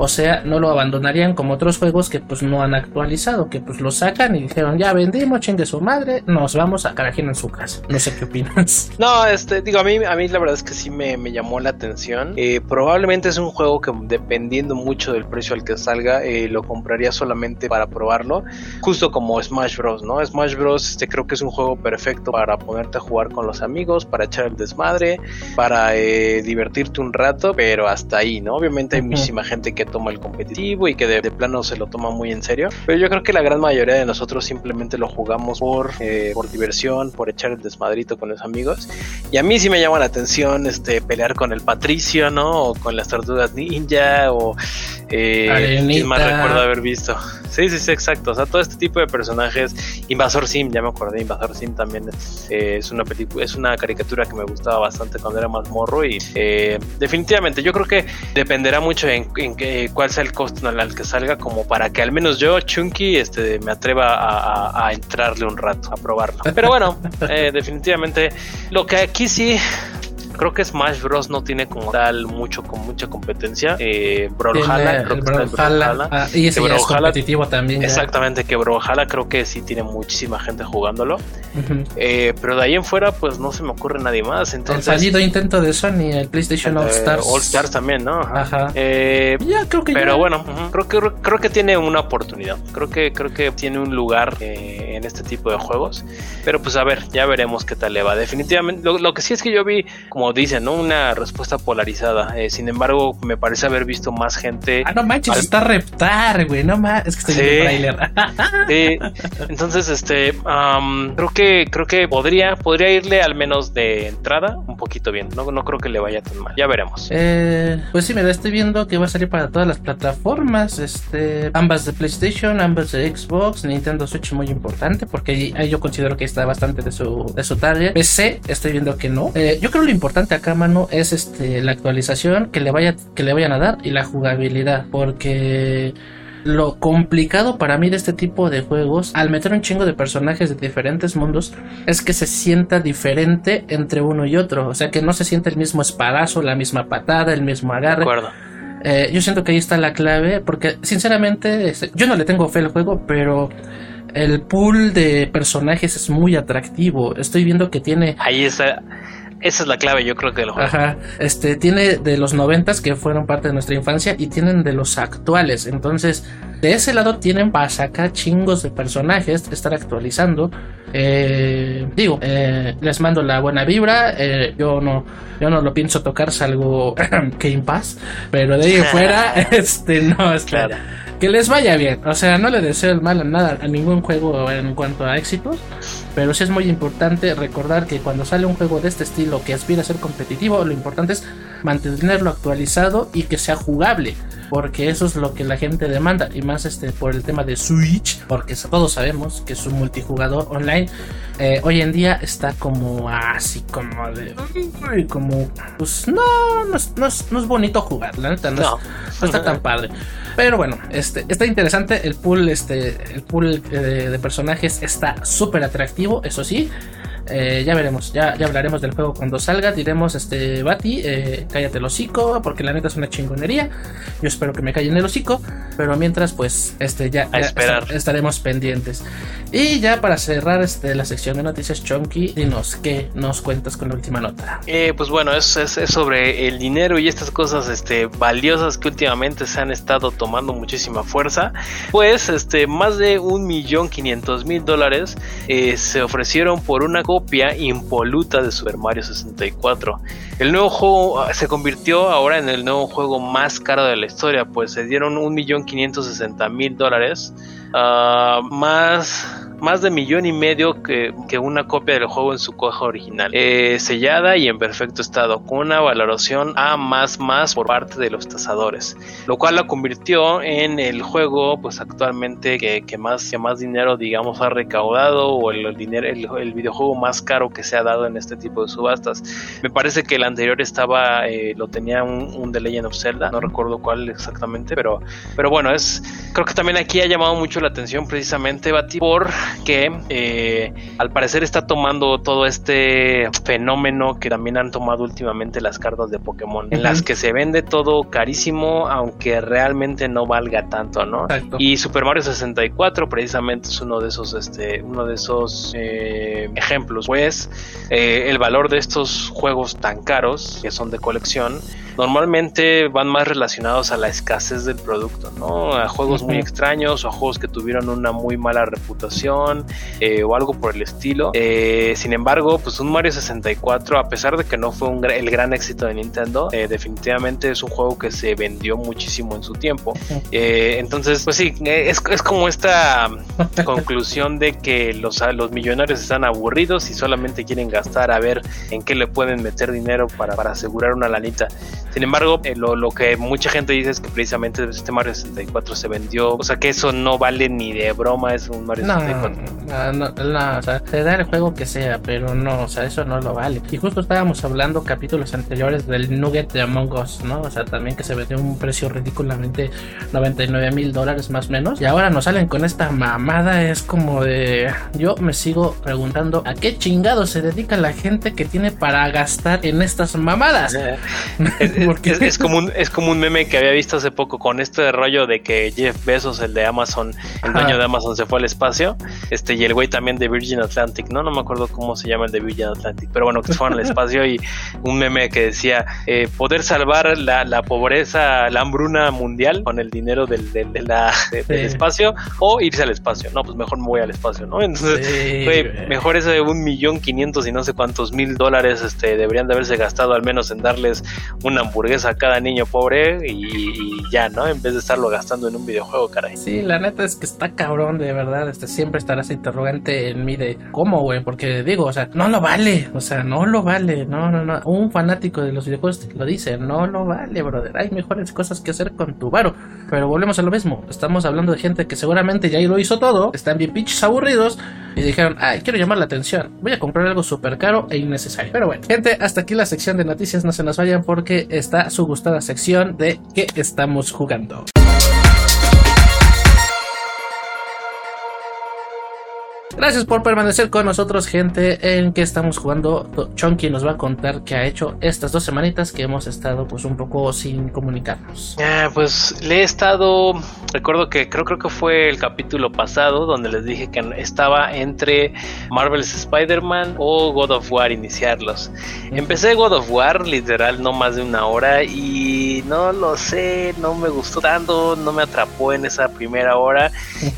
O sea, no lo abandonarían como otros juegos que pues no han actualizado, que pues lo sacan y dijeron, ya vendimos, chingue su madre, nos vamos a carajina en su casa. No sé qué opinas. [laughs] No, este, digo, a mí, a mí la verdad es que sí me, llamó la atención. Eh, probablemente es un juego que dependiendo mucho del precio al que salga, eh, lo compraría solamente para probarlo. Justo como Smash Bros, ¿no? Smash Bros, este creo que es un juego perfecto para ponerte a jugar con los amigos, para echar el desmadre, para eh, divertirte un rato, pero hasta ahí, ¿no? Obviamente hay muchísima gente que toma el competitivo y que de, plano se lo toma muy en serio. Pero yo creo que la gran mayoría de nosotros simplemente lo jugamos por, eh, por diversión, por echar el desmadrito con los amigos. Y a mí sí me llama la atención este pelear con el Patricio, ¿no? O con las tortugas ninja o eh, más recuerdo haber visto. Sí, sí, sí, exacto. O sea, todo este tipo de personajes. Invasor Sim, ya me acordé. Invasor Sim también es, eh, una película, es una caricatura que me gustaba bastante cuando era más morro. Y eh, definitivamente, yo creo que dependerá mucho en, en, cuál sea el costo al que salga, como para que al menos yo, Chunky, este, me atreva a, a entrarle un rato, a probarlo. Pero bueno, [laughs] eh, definitivamente, lo que aquí sí Creo que Smash Bros. no tiene como tal mucho con mucha competencia. Eh, Brawlhalla, creo que Brawlhalla. Ah, y ese es competitivo también. Exactamente, que Brawlhalla creo que sí tiene muchísima gente jugándolo. eh, pero de ahí en fuera, pues no se me ocurre nadie más. Entonces, el fallido intento de Sony, el PlayStation All Stars. All Stars también, ¿no? Ajá. Eh, ya, creo que Pero bueno, creo que creo que tiene una oportunidad. Creo que creo que tiene un lugar eh, en este tipo de juegos. Pero pues a ver, ya veremos qué tal le va. Definitivamente, lo, lo que sí es que yo vi como dicen, ¿no? Una respuesta polarizada. Eh, sin embargo, me parece haber visto más gente. Ah, no manches, está reptar, güey. No manches, es que estoy sí, trailer. sí. Entonces, este, creo que creo que podría podría irle al menos de entrada un poquito bien. No, no creo que le vaya tan mal. Ya veremos. Eh, pues sí, mira, estoy viendo que va a salir para todas las plataformas. Este, ambas de PlayStation, ambas de Xbox, Nintendo Switch muy importante porque ahí, yo considero que está bastante de su de su tarea. PC, estoy viendo que no. Eh, yo creo lo importante acá, mano, es este la actualización que le vaya que le vayan a dar y la jugabilidad, porque lo complicado para mí de este tipo de juegos, al meter un chingo de personajes de diferentes mundos, es que se sienta diferente entre uno y otro. O sea, que no se siente el mismo espadazo, la misma patada, el mismo agarre. Eh, yo siento que ahí está la clave, porque sinceramente este, yo no le tengo fe al juego, pero el pool de personajes es muy atractivo. Estoy viendo que tiene... Ahí está esa es la clave, yo creo que juego. Ajá. Este, tiene de los noventas que fueron parte de nuestra infancia y tienen de los actuales. Entonces, de ese lado tienen para sacar chingos de personajes, estar actualizando. Eh, digo, eh, les mando la buena vibra. Eh, yo no, yo no lo pienso tocar, salgo Game Pass. Pero de ahí fuera, [laughs] este, no, es claro. Que les vaya bien. O sea, no le deseo el mal a nada, a ningún juego en cuanto a éxitos. Pero sí es muy importante recordar que cuando sale un juego de este estilo que aspira a ser competitivo, lo importante es mantenerlo actualizado y que sea jugable. porque eso es lo que la gente demanda y más este por el tema de Switch, porque todos sabemos que su multijugador online eh, hoy en día está como así como de como pues no no es, no es, bonito jugar, la neta no, está tan [laughs] padre. Pero bueno, este está interesante el pool este el pool eh, de personajes está súper atractivo, eso sí. Eh, ya veremos, ya, ya hablaremos del juego cuando salga. Diremos, este, Bati, eh, cállate el hocico, porque la neta es una chingonería. Yo espero que me callen el hocico, pero mientras, pues, este, ya, estaremos pendientes. Y ya para cerrar este, la sección de noticias Chonky, dinos, ¿qué nos cuentas con la última nota? Eh, pues bueno, es, es, sobre el dinero y estas cosas este, valiosas que últimamente se han estado tomando muchísima fuerza. Pues, este, más de un millón quinientos mil dólares se ofrecieron por una copia impoluta de Super Mario 64. El nuevo juego ah, se convirtió ahora en el nuevo juego más caro de la historia, pues se dieron 1.560.000 dólares, uh, más más de millón y medio que, una copia del juego en su caja original, eh, sellada y en perfecto estado, con una valoración A más más por parte de los tasadores, lo cual la convirtió en el juego, pues actualmente que, más, que más dinero, digamos, ha recaudado o el, dinero, el, videojuego más caro que se ha dado en este tipo de subastas. Me parece que el anterior estaba, eh, lo tenía un, un, The Legend of Zelda, no recuerdo cuál exactamente, pero, pero bueno, es, creo que también aquí ha llamado mucho la atención precisamente, Bati, por que eh, al parecer está tomando todo este fenómeno que también han tomado últimamente las cartas de Pokémon, en las que se vende todo carísimo, aunque realmente no valga tanto, ¿no? Y Super Mario 64 precisamente es uno de esos, este, uno de esos eh, ejemplos, pues eh, el valor de estos juegos tan caros, que son de colección, normalmente van más relacionados a la escasez del producto, ¿no? A juegos muy extraños o a juegos que tuvieron una muy mala reputación eh, o algo por el estilo. Eh, sin embargo, pues un Mario 64, a pesar de que no fue el gran éxito de Nintendo, eh, definitivamente es un juego que se vendió muchísimo en su tiempo. entonces, pues sí, es, como esta [laughs] conclusión de que los, los millonarios están aburridos y solamente quieren gastar a ver en qué le pueden meter dinero para, para asegurar una lanita. Sin embargo, eh, lo, que mucha gente dice es que precisamente este Mario 64 se vendió, o sea que eso no vale ni de broma, es un Mario 64. No, no, no, o sea, te da el juego que sea, pero no, o sea, eso no lo vale. Y justo estábamos hablando capítulos anteriores del Nugget de Among Us, ¿no? O sea, también que se vendió un precio ridículamente 99 mil dólares más o menos. Y ahora nos salen con esta mamada, es como de... Yo me sigo preguntando a qué chingado se dedica la gente que tiene para gastar en estas mamadas. [laughs] es, como un, es como un meme que había visto hace poco con este rollo de que Jeff Bezos, el de Amazon, el dueño de Amazon, se fue al espacio. Este, y el güey también de Virgin Atlantic, no, no me acuerdo cómo se llama el de Virgin Atlantic, pero bueno, que se fueron al [laughs] espacio y un meme que decía eh, poder salvar la, pobreza, la hambruna mundial con el dinero del, del, espacio o irse al espacio. No, pues mejor me voy al espacio, ¿no? Entonces, mejor ese de un millón quinientos y no sé cuántos mil dólares este, deberían de haberse gastado al menos en darles una hamburguesa a cada niño pobre y, ya, ¿no? En vez de estarlo gastando en un videojuego, caray. Sí, la neta es que está cabrón, de verdad. Este, siempre estará ese interrogante en mí de cómo, güey, porque digo, o sea, no lo vale, o sea, no lo vale, no, no, no. Un fanático de los videojuegos lo dice, no lo vale, brother. Hay mejores cosas que hacer con tu varo. Pero volvemos a lo mismo. Estamos hablando de gente que seguramente ya lo hizo todo, están bien pinches aburridos y dijeron, ay, quiero llamar la atención. Voy a comprar algo súper caro e innecesario. Pero bueno, gente, hasta aquí la sección de noticias. No se nos vayan porque está su gustada sección de qué estamos jugando. Gracias por permanecer con nosotros, gente, en que estamos jugando. Chonky nos va a contar qué ha hecho estas dos semanitas que hemos estado pues un poco sin comunicarnos. Ah, pues le he estado, recuerdo que creo, creo que fue el capítulo pasado donde les dije que estaba entre Marvel's Spider-Man o God of War iniciarlos. Empecé God of War literal no más de una hora y no lo sé, no me gustó tanto, no me atrapó en esa primera hora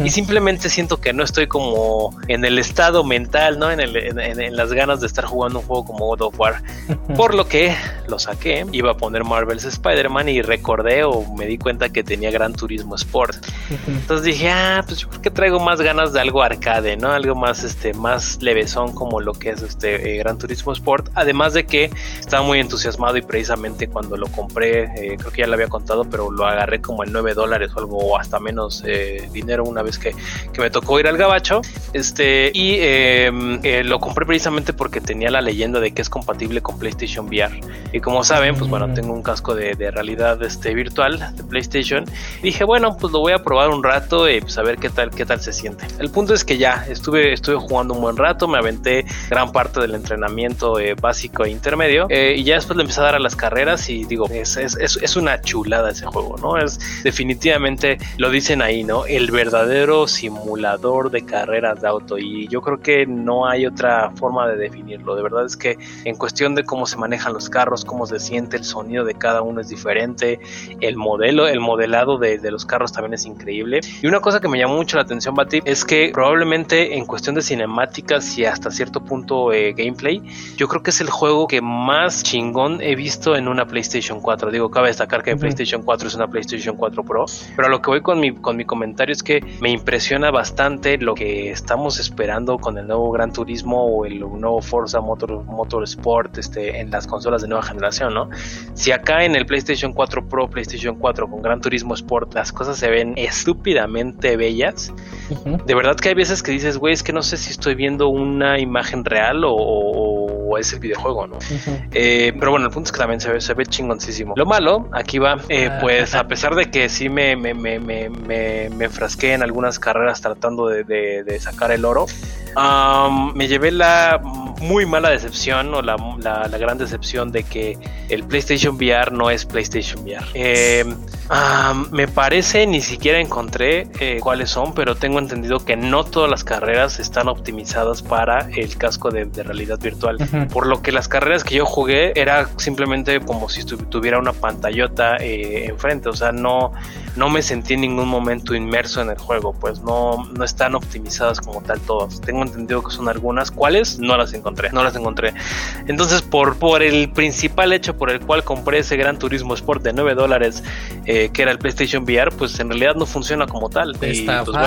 y simplemente siento que no estoy como en el estado mental, ¿no? En, el, en, las ganas de estar jugando un juego como God of War. [laughs] Por lo que lo saqué, iba a poner Marvel's Spider-Man y recordé o me di cuenta que tenía Gran Turismo Sport. Entonces dije, ah, pues yo creo que traigo más ganas de algo arcade, ¿no? Algo más, este, más levesón como lo que es este eh, Gran Turismo Sport. Además de que estaba muy entusiasmado y precisamente cuando lo compré, eh, creo que ya lo había contado, pero lo agarré como en 9 dólares o algo, o hasta menos eh, dinero una vez que, que, me tocó ir al gabacho. Este, y em, lo compré precisamente porque tenía la leyenda de que es compatible con PlayStation VR. Y como saben, pues bueno, mm. tengo un casco de, de realidad este, virtual de PlayStation. Y dije, bueno, pues lo voy a probar un rato y pues a ver qué tal, qué tal se siente. El punto es que ya estuve, estuve jugando un buen rato, me aventé gran parte del entrenamiento eh, básico e intermedio eh, y ya después le empecé a dar a las carreras y digo, es, es, es, una chulada ese juego, ¿no? Es definitivamente, lo dicen ahí, ¿no? El verdadero simulador de carreras de auto y yo creo que no hay otra forma de definirlo. De verdad es que en cuestión de cómo se manejan los carros, cómo se siente el sonido de cada uno es diferente, el modelo, el modelado de, de los carros también es increíble. Y una cosa que me llamó mucho la atención, Bati, es que probablemente en cuestión de cinemáticas y hasta cierto punto eh, gameplay, yo creo que es el juego que más chingón he visto en una PlayStation 4. Digo, cabe destacar que PlayStation 4 es una PlayStation 4 Pro, pero a lo que voy con mi, con mi comentario es que me impresiona bastante lo que estamos esperando con el nuevo Gran Turismo o el nuevo Forza Motor, Motorsport este, en las consolas de nueva generación, ¿no? Si acá en el PlayStation 4 Pro, PlayStation 4 con Gran Turismo Sport las cosas se ven estúpidamente bellas, de verdad que hay veces que dices, güey, es que no sé si estoy viendo una imagen real o, es el videojuego, ¿no? Eh, pero bueno, el punto es que también se ve, se ve chingoncísimo. Lo malo, aquí va, eh, ah. pues a pesar de que sí me, me, me, me, me enfrasqué en algunas carreras tratando de, de, sacar el oro, me llevé la muy mala decepción o la, la, la, gran decepción de que el PlayStation VR no es PlayStation VR. Eh, me parece, ni siquiera encontré eh, cuáles son, pero tengo entendido que no todas las carreras están optimizadas para el casco de, realidad virtual. Por lo que las carreras que yo jugué era simplemente como si tuviera una pantallota eh, enfrente. O sea, no, no me sentí en ningún momento inmerso en el juego. Pues no, no están optimizadas como tal todas. Tengo entendido que son algunas. ¿Cuáles? No las encontré. No las encontré. Entonces, por, por el principal hecho por el cual compré ese Gran Turismo Sport de 9 dólares. Eh, que era el PlayStation VR, pues en realidad no funciona como tal. Está pues,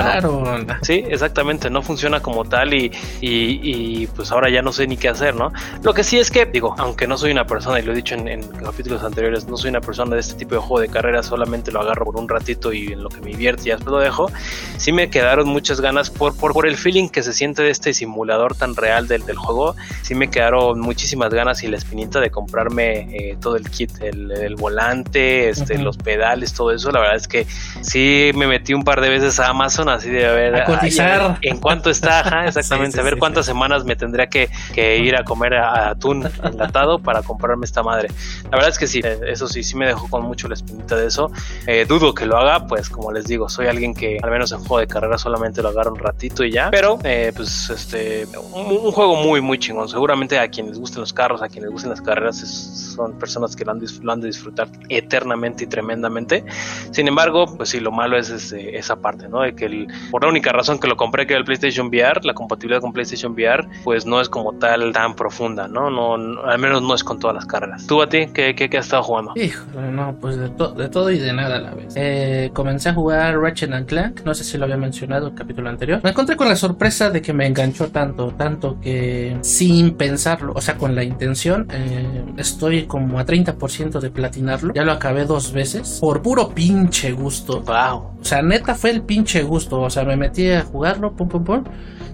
[laughs] sí, exactamente, no funciona como tal y, y, pues ahora ya no sé ni qué hacer, ¿no? Lo que sí es que, digo, aunque no soy una persona, y lo he dicho en, capítulos anteriores, no soy una persona de este tipo de juego de carrera, solamente lo agarro por un ratito y en lo que me divierte y después lo dejo, sí me quedaron muchas ganas por, por, por el feeling que se siente de este simulador tan real del, del juego, sí me quedaron muchísimas ganas y la espinita de comprarme eh, todo el kit, el, volante, este, los pedales, todo eso, la verdad es que sí me metí un par de veces a Amazon así de a ver, en cuánto está, [laughs] exactamente, a ver cuántas semanas me tendría que, ir a comer atún enlatado para comprarme esta madre. La verdad es que sí, eh, eso sí, sí me dejó con mucho la espinita de eso. Eh, dudo que lo haga, pues como les digo, soy alguien que al menos en juego de carrera solamente lo agarro un ratito y ya, pero eh, pues este, un, juego muy, muy chingón. Seguramente a quienes gusten los carros, a quienes gusten las carreras, son personas que lo han, de disfrutar eternamente y tremendamente sin embargo, pues sí, lo malo es esa parte, ¿no? De que por la única razón que lo compré, que era el PlayStation VR, la compatibilidad con PlayStation VR, pues no es como tal tan profunda, ¿no? no, al menos no es con todas las carreras. ¿Tú a ti qué, qué, has estado jugando? Híjole, no, pues de, todo y de nada a la vez. Eh, comencé a jugar Ratchet and Clank, no sé si lo había mencionado el capítulo anterior. Me encontré con la sorpresa de que me enganchó tanto, tanto que sin pensarlo, o sea, con la intención, eh, estoy como a 30% de platinarlo. Ya lo acabé dos veces por puro pinche gusto. Wow. O sea, neta fue el pinche gusto. O sea, me metí a jugarlo, pum, pum, pum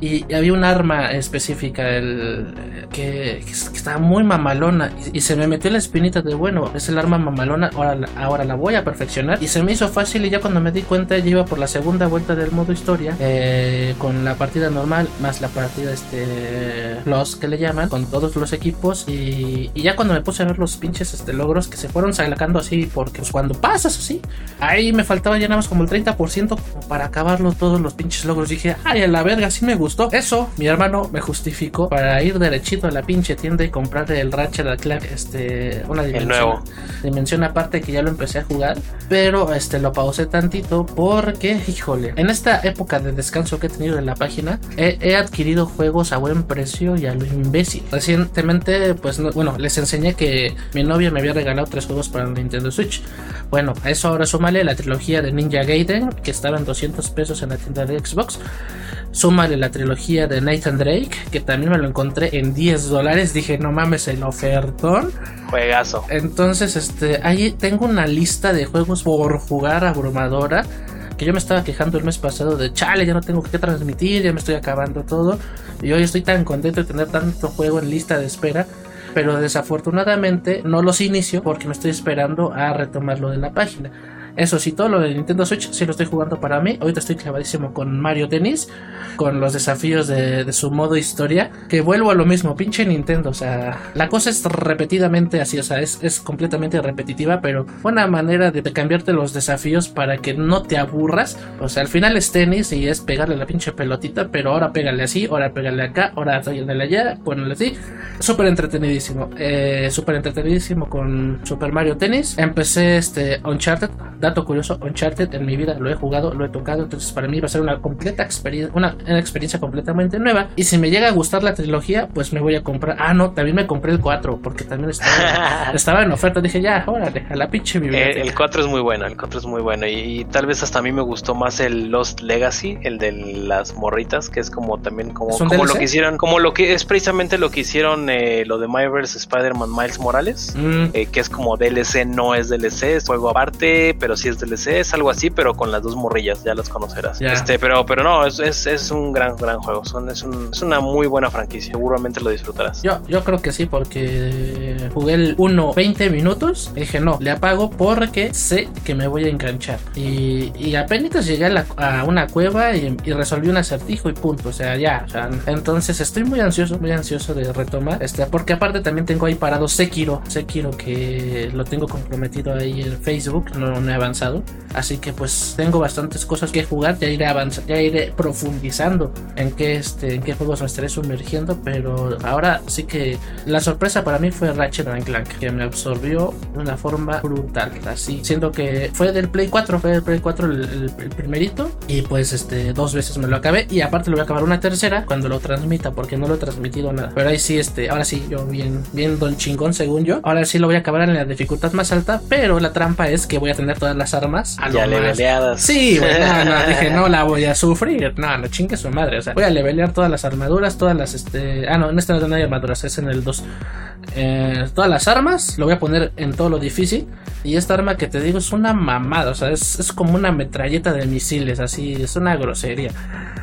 y había un arma específica el, que, estaba muy mamalona y, se me metió la espinita de bueno, es el arma mamalona, ahora, ahora la voy a perfeccionar y se me hizo fácil y ya cuando me di cuenta ya iba por la segunda vuelta del modo historia eh, con la partida normal más la partida este los que le llaman con todos los equipos. Y, ya cuando me puse a ver los pinches este, logros que se fueron sacando así porque pues, cuando pasas así ahí me faltaba ya nada más como el 30% para acabarlo todos los pinches logros. Dije ay a la verga sí me gusta eso, mi hermano me justificó para ir derechito a la pinche tienda y comprar el Ratchet Clank, este, una dimensión, dimensión aparte que ya lo empecé a jugar, pero este lo pausé tantito porque, híjole, en esta época de descanso que he tenido en la página, he, adquirido juegos a buen precio y a lo imbécil. Recientemente, pues, bueno, les enseñé que mi novia me había regalado tres juegos para Nintendo Switch. Bueno, a eso ahora súmale la trilogía de Ninja Gaiden, que estaba en 200 pesos en la tienda de Xbox. Súmale la trilogía de Nathan Drake, que también me lo encontré en 10 dólares. Dije, no mames, el ofertón. Juegazo. Entonces, este, ahí tengo una lista de juegos por jugar abrumadora. Que yo me estaba quejando el mes pasado de chale, ya no tengo que transmitir, ya me estoy acabando todo. Y hoy estoy tan contento de tener tanto juego en lista de espera pero desafortunadamente no los inicio porque me estoy esperando a retomarlo de la página. Eso sí, todo lo de Nintendo Switch sí lo estoy jugando para mí. Ahorita estoy clavadísimo con Mario Tennis, con los desafíos de, su modo historia. Que vuelvo a lo mismo, pinche Nintendo. O sea, la cosa es repetidamente así, o sea, es, es completamente repetitiva, pero una manera de cambiarte los desafíos para que no te aburras. O sea, al final es tenis y es pegarle la pinche pelotita, pero ahora pégale así, ahora pégale acá, ahora pégale allá, ponle así. Súper entretenidísimo. Eh, Súper entretenidísimo con Super Mario Tennis. Empecé este Uncharted dato curioso, Uncharted en mi vida lo he jugado, lo he tocado, entonces para mí va a ser una completa experiencia, una, experiencia completamente nueva. Y si me llega a gustar la trilogía, pues me voy a comprar. Ah, no, también me compré el 4, porque también estaba, [laughs] estaba en oferta. Dije, ya, órale, a la pinche biblioteca. El, 4 es muy bueno, el 4 es muy bueno. Y, tal vez hasta a mí me gustó más el Lost Legacy, el de las morritas, que es como también como, como lo que hicieron, como lo que es precisamente lo que hicieron eh, lo de Myverse Spider-Man Miles Morales, mm. eh, que es como DLC, no es DLC, es juego aparte, pero pero si es DLC, es algo así, pero con las dos morrillas, ya las conocerás. Este, pero, pero no, es, es, es, un gran, gran juego. Son, es, un, es, una muy buena franquicia. Seguramente lo disfrutarás. Yo, yo creo que sí, porque jugué el 1 20 minutos. dije, no, le apago porque sé que me voy a enganchar. Y, y apenas llegué a, una cueva y, resolví un acertijo y punto. O sea, ya. entonces estoy muy ansioso, muy ansioso de retomar. Este, porque aparte también tengo ahí parado Sekiro. Sekiro que lo tengo comprometido ahí en Facebook. No, no avanzado. Así que pues tengo bastantes cosas que jugar. Ya iré avanzando, ya iré profundizando en qué, este, en qué juegos me estaré sumergiendo. Pero ahora sí que la sorpresa para mí fue Ratchet Clank, que me absorbió de una forma brutal. Así, siendo que fue del Play 4, fue del Play 4 el, primerito. Y pues este, dos veces me lo acabé. Y aparte lo voy a acabar una tercera cuando lo transmita, porque no lo he transmitido nada. Pero ahí sí, este, ahora sí, yo bien, bien don chingón según yo. Ahora sí lo voy a acabar en la dificultad más alta. Pero la trampa es que voy a tener todas las armas. A ya leveleadas. Sí, no, [laughs] dije, no la voy a sufrir. No, no chingue su madre. O sea, voy a levelear todas las armaduras, todas las, este. Ah, no, en este no hay armaduras, es en el 2. Eh, todas las armas, lo voy a poner en todo lo difícil. Y esta arma que te digo es una mamada, o sea, es, es como una metralleta de misiles, así, es una grosería.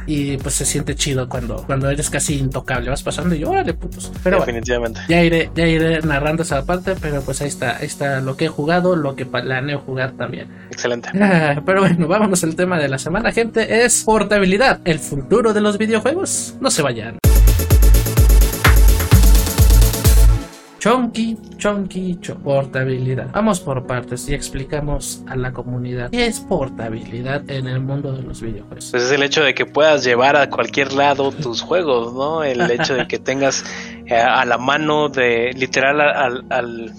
Y pues se siente chido cuando, cuando eres casi intocable. Vas pasando y yo, órale, putos. Pero Definitivamente. ya iré, ya iré narrando esa parte, pero pues ahí está, ahí está lo que he jugado, lo que planeo jugar también. Excelente. [laughs] pero bueno, vámonos al tema de la semana, gente. Es portabilidad, el futuro de los videojuegos. No se vayan. Chonky, chonky, portabilidad. Vamos por partes y explicamos a la comunidad qué es portabilidad en el mundo de los videojuegos. Pues es el hecho de que puedas llevar a cualquier lado tus juegos, ¿no? El hecho de que [laughs] tengas eh, a la mano de literal al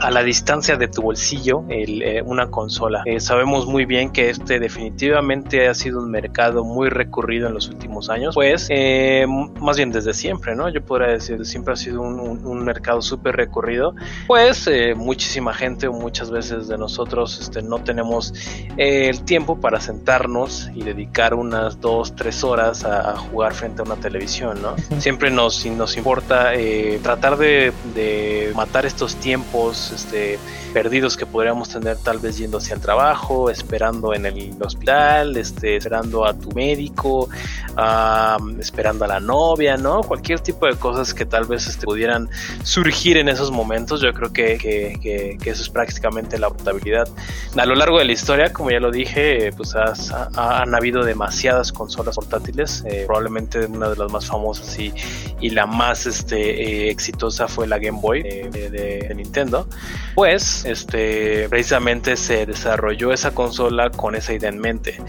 a la distancia de tu bolsillo eh, una consola. Eh, sabemos muy bien que este definitivamente ha sido un mercado muy recurrido en los últimos años, pues eh, más bien desde siempre, ¿no? Yo podría decir, siempre ha sido un, mercado súper recurrido, pues muchísima gente o muchas veces de nosotros este, no tenemos el tiempo para sentarnos y dedicar unas dos, tres horas a, jugar frente a una televisión, ¿no? Siempre nos, nos importa tratar de, de matar estos tiempos este, perdidos que podríamos tener tal vez yendo hacia el trabajo, esperando en el hospital, este, esperando a tu médico, esperando a la novia, ¿no? Cualquier tipo de cosas que tal vez este, pudieran surgir en esos momentos, yo creo que, eso es prácticamente la portabilidad. A lo largo de la historia, como ya lo dije, pues han habido demasiadas consolas portátiles, eh, probablemente una de las más famosas y, y la más este, eh, exitosa fue la Game Boy de, de Nintendo Pues, este, precisamente se desarrolló esa consola con esa idea en mente.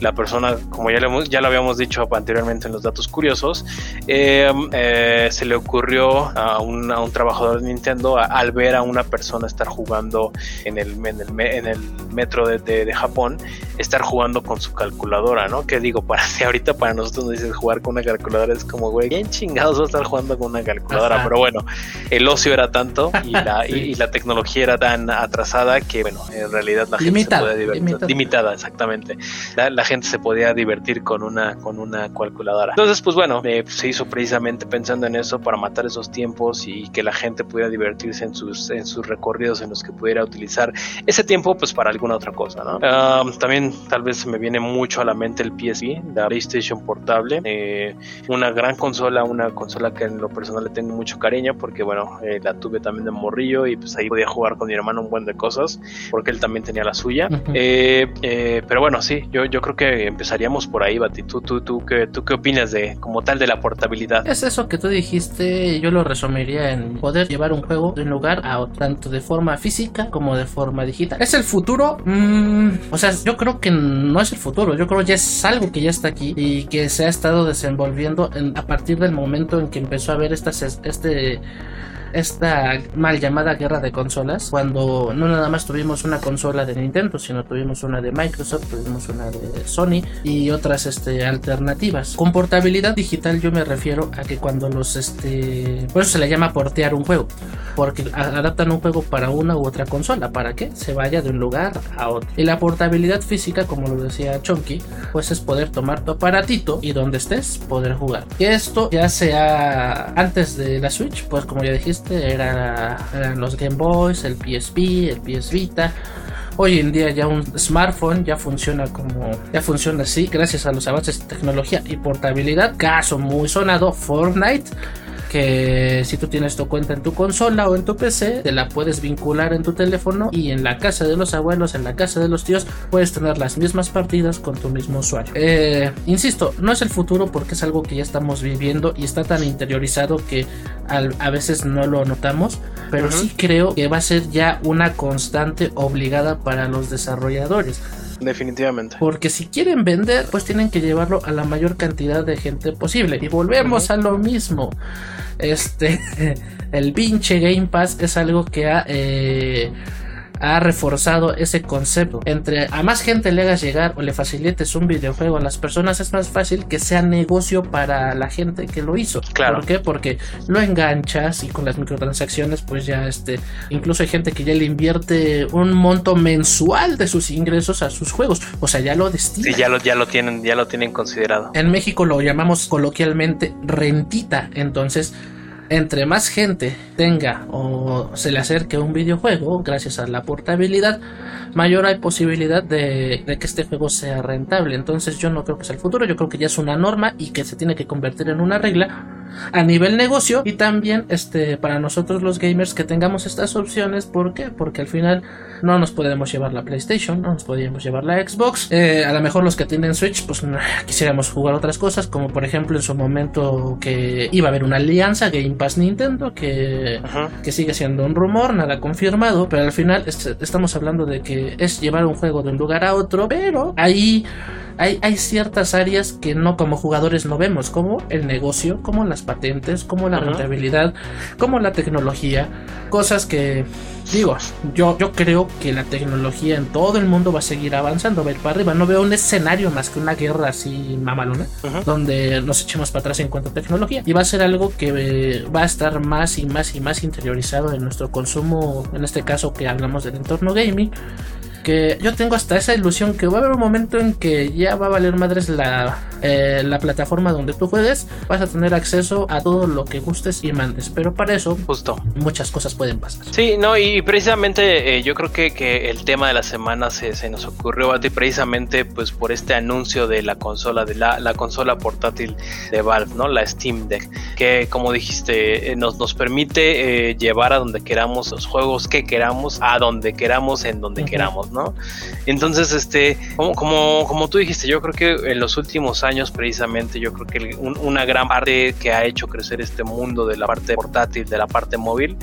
La persona, como ya, ya lo habíamos dicho anteriormente en los datos curiosos, em, eh, se le ocurrió a un, trabajador de Nintendo al ver a una persona estar jugando en el, metro de, Japón, estar jugando con su calculadora, ¿no? Que digo, para [laughs] si ahorita para nosotros nos dices jugar con una calculadora es como, güey, bien chingados va a estar jugando con una calculadora, Ajá. pero bueno, el ocio era tanto y la, [laughs] sí. y, y, la tecnología era tan atrasada que, bueno, en realidad la limitada, gente se podía divertir. Limitada, limitada exactamente. La, la, gente se podía divertir con una, con una calculadora. Entonces, pues bueno, eh, se hizo precisamente pensando en eso para matar esos tiempos y que la gente pudiera divertirse en sus, en sus recorridos en los que pudiera utilizar ese tiempo pues para alguna otra cosa, ¿no? Uh, también tal vez me viene mucho a la mente el PSP, la PlayStation portable, eh, una gran consola, una consola que en lo personal le tengo mucho cariño porque bueno, eh, la tuve también de morrillo y pues ahí podía jugar con mi hermano un buen de cosas porque él también tenía la suya. Uh -huh. pero bueno, sí, yo, yo creo que empezaríamos por ahí, Bati. ¿Tú, tú, tú, qué, ¿Tú qué opinas de como tal de la portabilidad? Es eso que tú dijiste, yo lo resumiría en poder llevar un juego de un lugar a otro, tanto de forma física como de forma digital. ¿Es el futuro? Mm, o sea, yo creo que no es el futuro, yo creo que ya es algo que ya está aquí y que se ha estado desenvolviendo en, a partir del momento en que empezó a haber estas, este esta mal llamada guerra de consolas, cuando no nada más tuvimos una consola de Nintendo, sino tuvimos una de Microsoft, tuvimos una de Sony y otras este, alternativas. Con portabilidad digital yo me refiero a que cuando los, este, por eso se le llama portear un juego, porque adaptan un juego para una u otra consola, para que se vaya de un lugar a otro. Y la portabilidad física, como lo decía Chonky, pues es poder tomar tu aparatito y donde estés poder jugar. Esto ya sea antes de la Switch, pues como ya dijiste, era, eran los Game Boys, el PSP, el PS Vita. Hoy en día ya un smartphone ya funciona como ya funciona así gracias a los avances de tecnología y portabilidad. Caso muy sonado Fortnite que si tú tienes tu cuenta en tu consola o en tu PC, te la puedes vincular en tu teléfono y en la casa de los abuelos, en la casa de los tíos, puedes tener las mismas partidas con tu mismo usuario. Eh, insisto, no es el futuro porque es algo que ya estamos viviendo y está tan interiorizado que al, a veces no lo notamos, pero uh -huh. sí creo que va a ser ya una constante obligada para los desarrolladores. Definitivamente. Porque si quieren vender, pues tienen que llevarlo a la mayor cantidad de gente posible. Y volvemos uh -huh. a lo mismo. Este, [laughs] el pinche Game Pass es algo que ha eh, ha reforzado ese concepto. Entre a más gente le hagas llegar o le facilites un videojuego a las personas, es más fácil que sea negocio para la gente que lo hizo. Claro. ¿Por qué? Porque lo enganchas y con las microtransacciones, pues ya este, incluso hay gente que ya le invierte un monto mensual de sus ingresos a sus juegos. O sea, ya lo destina. Sí, ya lo, ya lo tienen, ya lo tienen considerado. En México lo llamamos coloquialmente rentita. Entonces, entre más gente tenga o se le acerque un videojuego gracias a la portabilidad, mayor hay posibilidad de, que este juego sea rentable. Entonces yo no creo que sea el futuro, yo creo que ya es una norma y que se tiene que convertir en una regla a nivel negocio y también este para nosotros los gamers que tengamos estas opciones. ¿Por qué? Porque al final no nos podemos llevar la PlayStation, no nos podríamos llevar la Xbox. Eh, a lo mejor los que tienen Switch, pues quisiéramos jugar otras cosas, como por ejemplo en su momento que iba a haber una alianza Game Pass Nintendo, que, que sigue siendo un rumor, nada confirmado, pero al final est estamos hablando de que es llevar un juego de un lugar a otro, pero ahí hay, hay, ciertas áreas que no como jugadores no vemos, como el negocio, como las patentes, como la uh -huh. rentabilidad, como la tecnología, cosas que digo, yo, yo creo que la tecnología en todo el mundo va a seguir avanzando, va a ir para arriba. No veo un escenario más que una guerra así mamalona, uh -huh. donde nos echemos para atrás en cuanto a tecnología. Y va a ser algo que eh, va a estar más y más y más interiorizado en nuestro consumo, en este caso que hablamos del entorno gaming que yo tengo hasta esa ilusión que va a haber un momento en que ya va a valer madres la, eh, la plataforma donde tú juegues, vas a tener acceso a todo lo que gustes y mandes, pero para eso justo muchas cosas pueden pasar. Sí, no, y precisamente eh, yo creo que, que, el tema de la semana se, se, nos ocurrió a ti precisamente pues por este anuncio de la consola, de la, la consola portátil de Valve, ¿no? La Steam Deck, que como dijiste, eh, nos, nos permite llevar a donde queramos los juegos que queramos, a donde queramos, en donde uh -huh. queramos, ¿no? Entonces, este, como, como, como tú dijiste, yo creo que en los últimos años precisamente, yo creo que una gran parte que ha hecho crecer este mundo de la parte portátil, de la parte móvil,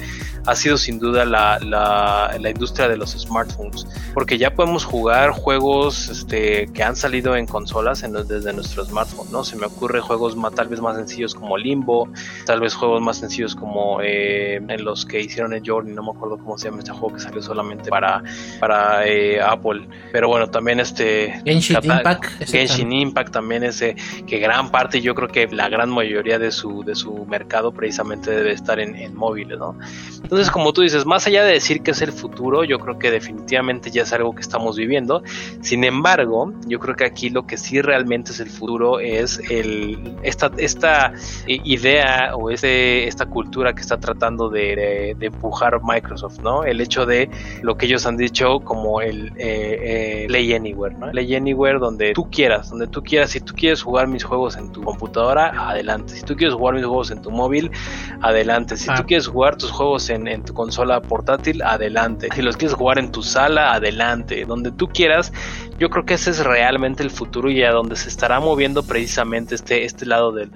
ha sido sin duda la, la, la industria de los smartphones, porque ya podemos jugar juegos este, que han salido en consolas en, desde nuestro smartphone, ¿no? Se me ocurre juegos más, tal vez más sencillos como Limbo, tal vez juegos más sencillos como eh, en los que hicieron en Journey, no me acuerdo cómo se llama este juego que salió solamente para, para eh, Apple, pero bueno, también este... Genshin Impact. Genshin Impact también ese, que gran parte, yo creo que la gran mayoría de su, de su mercado precisamente debe estar en, en móviles, ¿no? Entonces, como tú dices, más allá de decir que es el futuro, yo creo que definitivamente ya es algo que estamos viviendo. Sin embargo, yo creo que aquí lo que sí realmente es el futuro es el, esta, esta idea o ese, esta cultura que está tratando de, empujar Microsoft, ¿no? El hecho de lo que ellos han dicho como el eh, eh, Play Anywhere, ¿no? Play Anywhere donde tú quieras, donde tú quieras. Si tú quieres jugar mis juegos en tu computadora, adelante. Si tú quieres jugar mis juegos en tu móvil, adelante. Si tú ah. quieres jugar tus juegos en, en tu consola portátil, adelante. Si los quieres jugar en tu sala, adelante. Donde tú quieras, yo creo que ese es realmente el futuro y a donde se estará moviendo precisamente este, este lado de,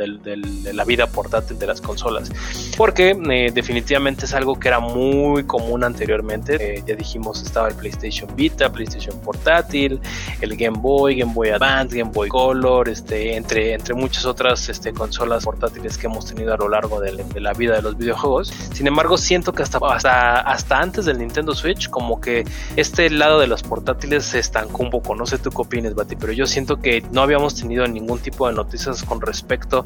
la vida portátil de las consolas. Porque eh, definitivamente es algo que era muy común anteriormente. Eh, ya dijimos, estaba el PlayStation Vita, PlayStation Portátil, el Game Boy, Game Boy Advance, Game Boy Color, este, entre, entre muchas otras este, consolas portátiles que hemos tenido a lo largo de, la vida de los videojuegos. Sin embargo, siento que hasta, hasta, hasta antes del Nintendo Switch, como que este lado de los portátiles se estancó un poco no sé tú qué opinas, Bati, pero yo siento que no habíamos tenido ningún tipo de noticias con respecto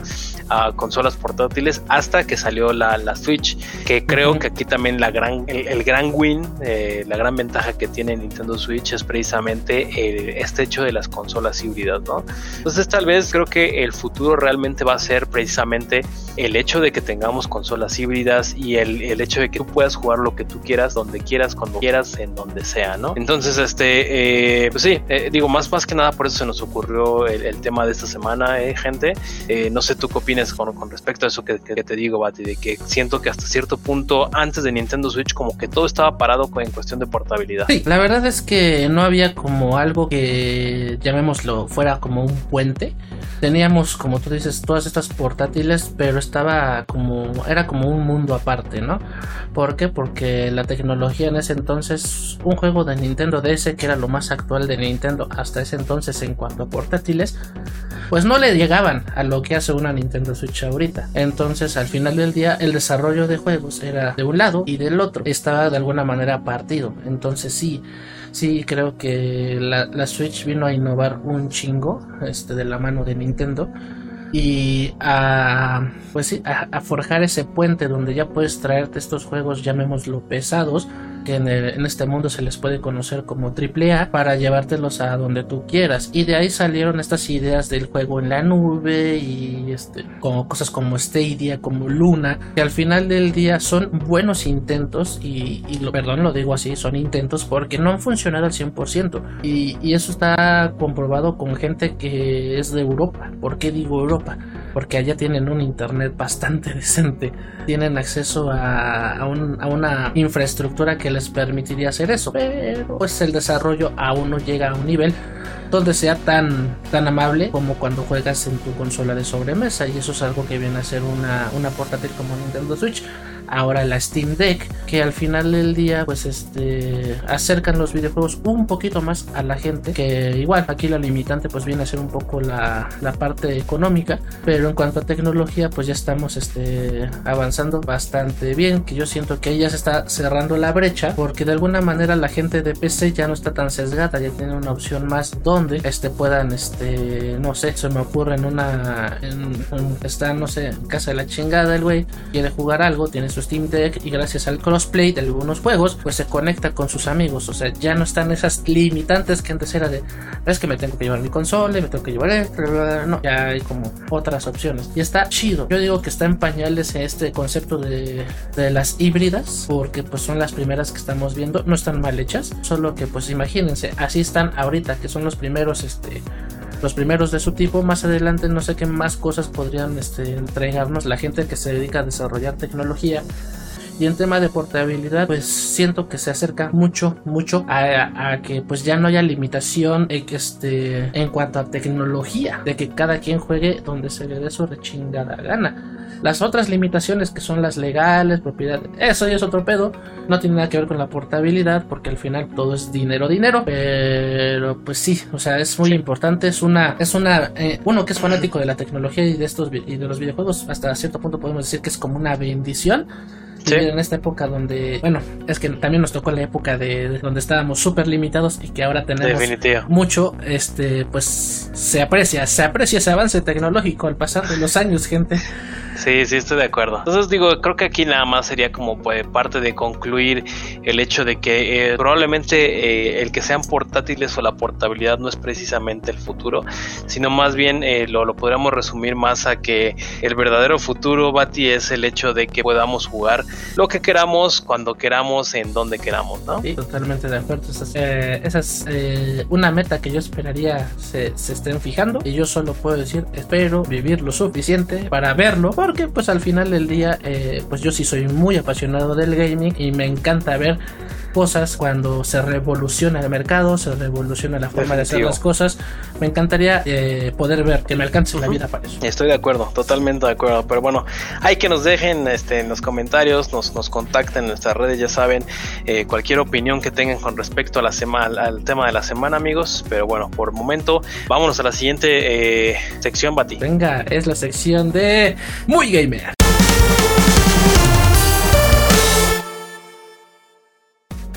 a consolas portátiles hasta que salió la, la Switch, que creo que aquí también la gran, el, gran win, eh, la gran ventaja que tiene Nintendo Switch es precisamente este hecho de las consolas híbridas, ¿no? Entonces tal vez creo que el futuro realmente va a ser precisamente el hecho de que tengamos consolas híbridas y el, el hecho de que tú puedas jugar lo que tú quieras, donde quieras, cuando quieras, en donde sea, ¿no? Entonces, este, eh, pues sí, eh, digo, más, más que nada por eso se nos ocurrió el, tema de esta semana, eh, gente. Eh, no sé tú qué opinas con, con respecto a eso que, te digo, Bati, de que siento que hasta cierto punto, antes de Nintendo Switch, como que todo estaba parado en cuestión de portabilidad. Sí, la verdad es que no había como algo que, llamémoslo, fuera como un puente. Teníamos, como tú dices, todas estas portátiles, pero estaba como, era como un mundo aparte, ¿no? ¿Por qué? Porque la tecnología en ese entonces, un juego de Nintendo DS, que era lo más actual de Nintendo, hasta ese entonces en cuanto a portátiles, pues no le llegaban a lo que hace una Nintendo Switch ahorita. Entonces al final del día el desarrollo de juegos era de un lado y del otro. Estaba de alguna manera partido. Entonces sí, sí creo que la, Switch vino a innovar un chingo este, de la mano de Nintendo y a pues sí, a, forjar ese puente donde ya puedes traerte estos juegos llamémoslo pesados que en, este mundo se les puede conocer como AAA para llevártelos a donde tú quieras. Y de ahí salieron estas ideas del juego en la nube y este como cosas como Stadia como Luna que al final del día son buenos intentos y, lo, perdón lo digo así son intentos porque no han funcionado al 100% y, y eso está comprobado con gente que es de Europa. ¿por qué digo Europa? Porque allá tienen un internet bastante [laughs] decente, tienen acceso a, una infraestructura que les permitiría hacer eso, pero pues el desarrollo aún no llega a un nivel donde sea tan, tan amable como cuando juegas en tu consola de sobremesa y eso es algo que viene a ser una, una portátil como Nintendo Switch ahora la Steam Deck, que al final del día pues este acercan los videojuegos un poquito más a la gente, que igual aquí la limitante pues viene a ser un poco la, la parte económica, pero en cuanto a tecnología pues ya estamos este avanzando bastante bien, que yo siento que ya se está cerrando la brecha, porque de alguna manera la gente de PC ya no está tan sesgada, ya tiene una opción más donde este puedan este no sé, se me ocurre en una en, está no sé, en casa de la chingada el güey, quiere jugar algo, tiene su Steam Deck y gracias al crossplay de algunos juegos, pues se conecta con sus amigos. O sea, ya no están esas limitantes que antes era de, es que me tengo que llevar mi consola, me tengo que llevar esto, no, ya hay como otras opciones. Y está chido. Yo digo que está en pañales este concepto de, de las híbridas, porque pues son las primeras que estamos viendo, no están mal hechas, solo que pues imagínense, así están ahorita, que son los primeros, este, los primeros de su tipo. Más adelante no sé qué más cosas podrían este, entregarnos la gente que se dedica a desarrollar tecnología Y en tema de portabilidad, pues siento que se acerca mucho, mucho a, que pues ya no haya limitación este, en cuanto a tecnología, de que cada quien juegue donde se le dé su rechingada gana. Las otras limitaciones que son las legales, propiedad, eso ya es otro pedo, no tiene nada que ver con la portabilidad porque al final todo es dinero, dinero, pero pues sí, o sea, es muy importante, es una, es una, eh, uno que es fanático de la tecnología y de estos y de los videojuegos, hasta cierto punto podemos decir que es como una bendición en esta época donde, bueno, es que también nos tocó la época de, donde estábamos súper limitados y que ahora tenemos mucho, este, pues se aprecia, se aprecia ese avance tecnológico al pasar de los años, gente. Sí, sí, estoy de acuerdo. Entonces digo, creo que aquí nada más sería como pues, parte de concluir el hecho de que eh, probablemente eh, el que sean portátiles o la portabilidad no es precisamente el futuro, sino más bien eh, lo, lo podríamos resumir más a que el verdadero futuro, Bati, es el hecho de que podamos jugar lo que queramos, cuando queramos, en donde queramos, ¿no? Sí, totalmente de acuerdo. Esa es, una meta que yo esperaría se, se estén fijando y yo solo puedo decir, espero vivir lo suficiente para verlo porque pues al final del día eh, pues yo sí soy muy apasionado del gaming y me encanta ver cosas cuando se revoluciona el mercado, se revoluciona la forma de hacer las cosas. Me encantaría eh, poder ver que me alcance la vida para eso. Estoy de acuerdo, totalmente de acuerdo. Pero bueno, hay que nos dejen este, en los comentarios, nos, nos contacten en nuestras redes, ya saben, eh, cualquier opinión que tengan con respecto a la semana, al tema de la semana, amigos. Pero bueno, por el momento, vámonos a la siguiente sección, Bati. Venga, es la sección de Muy Gamer.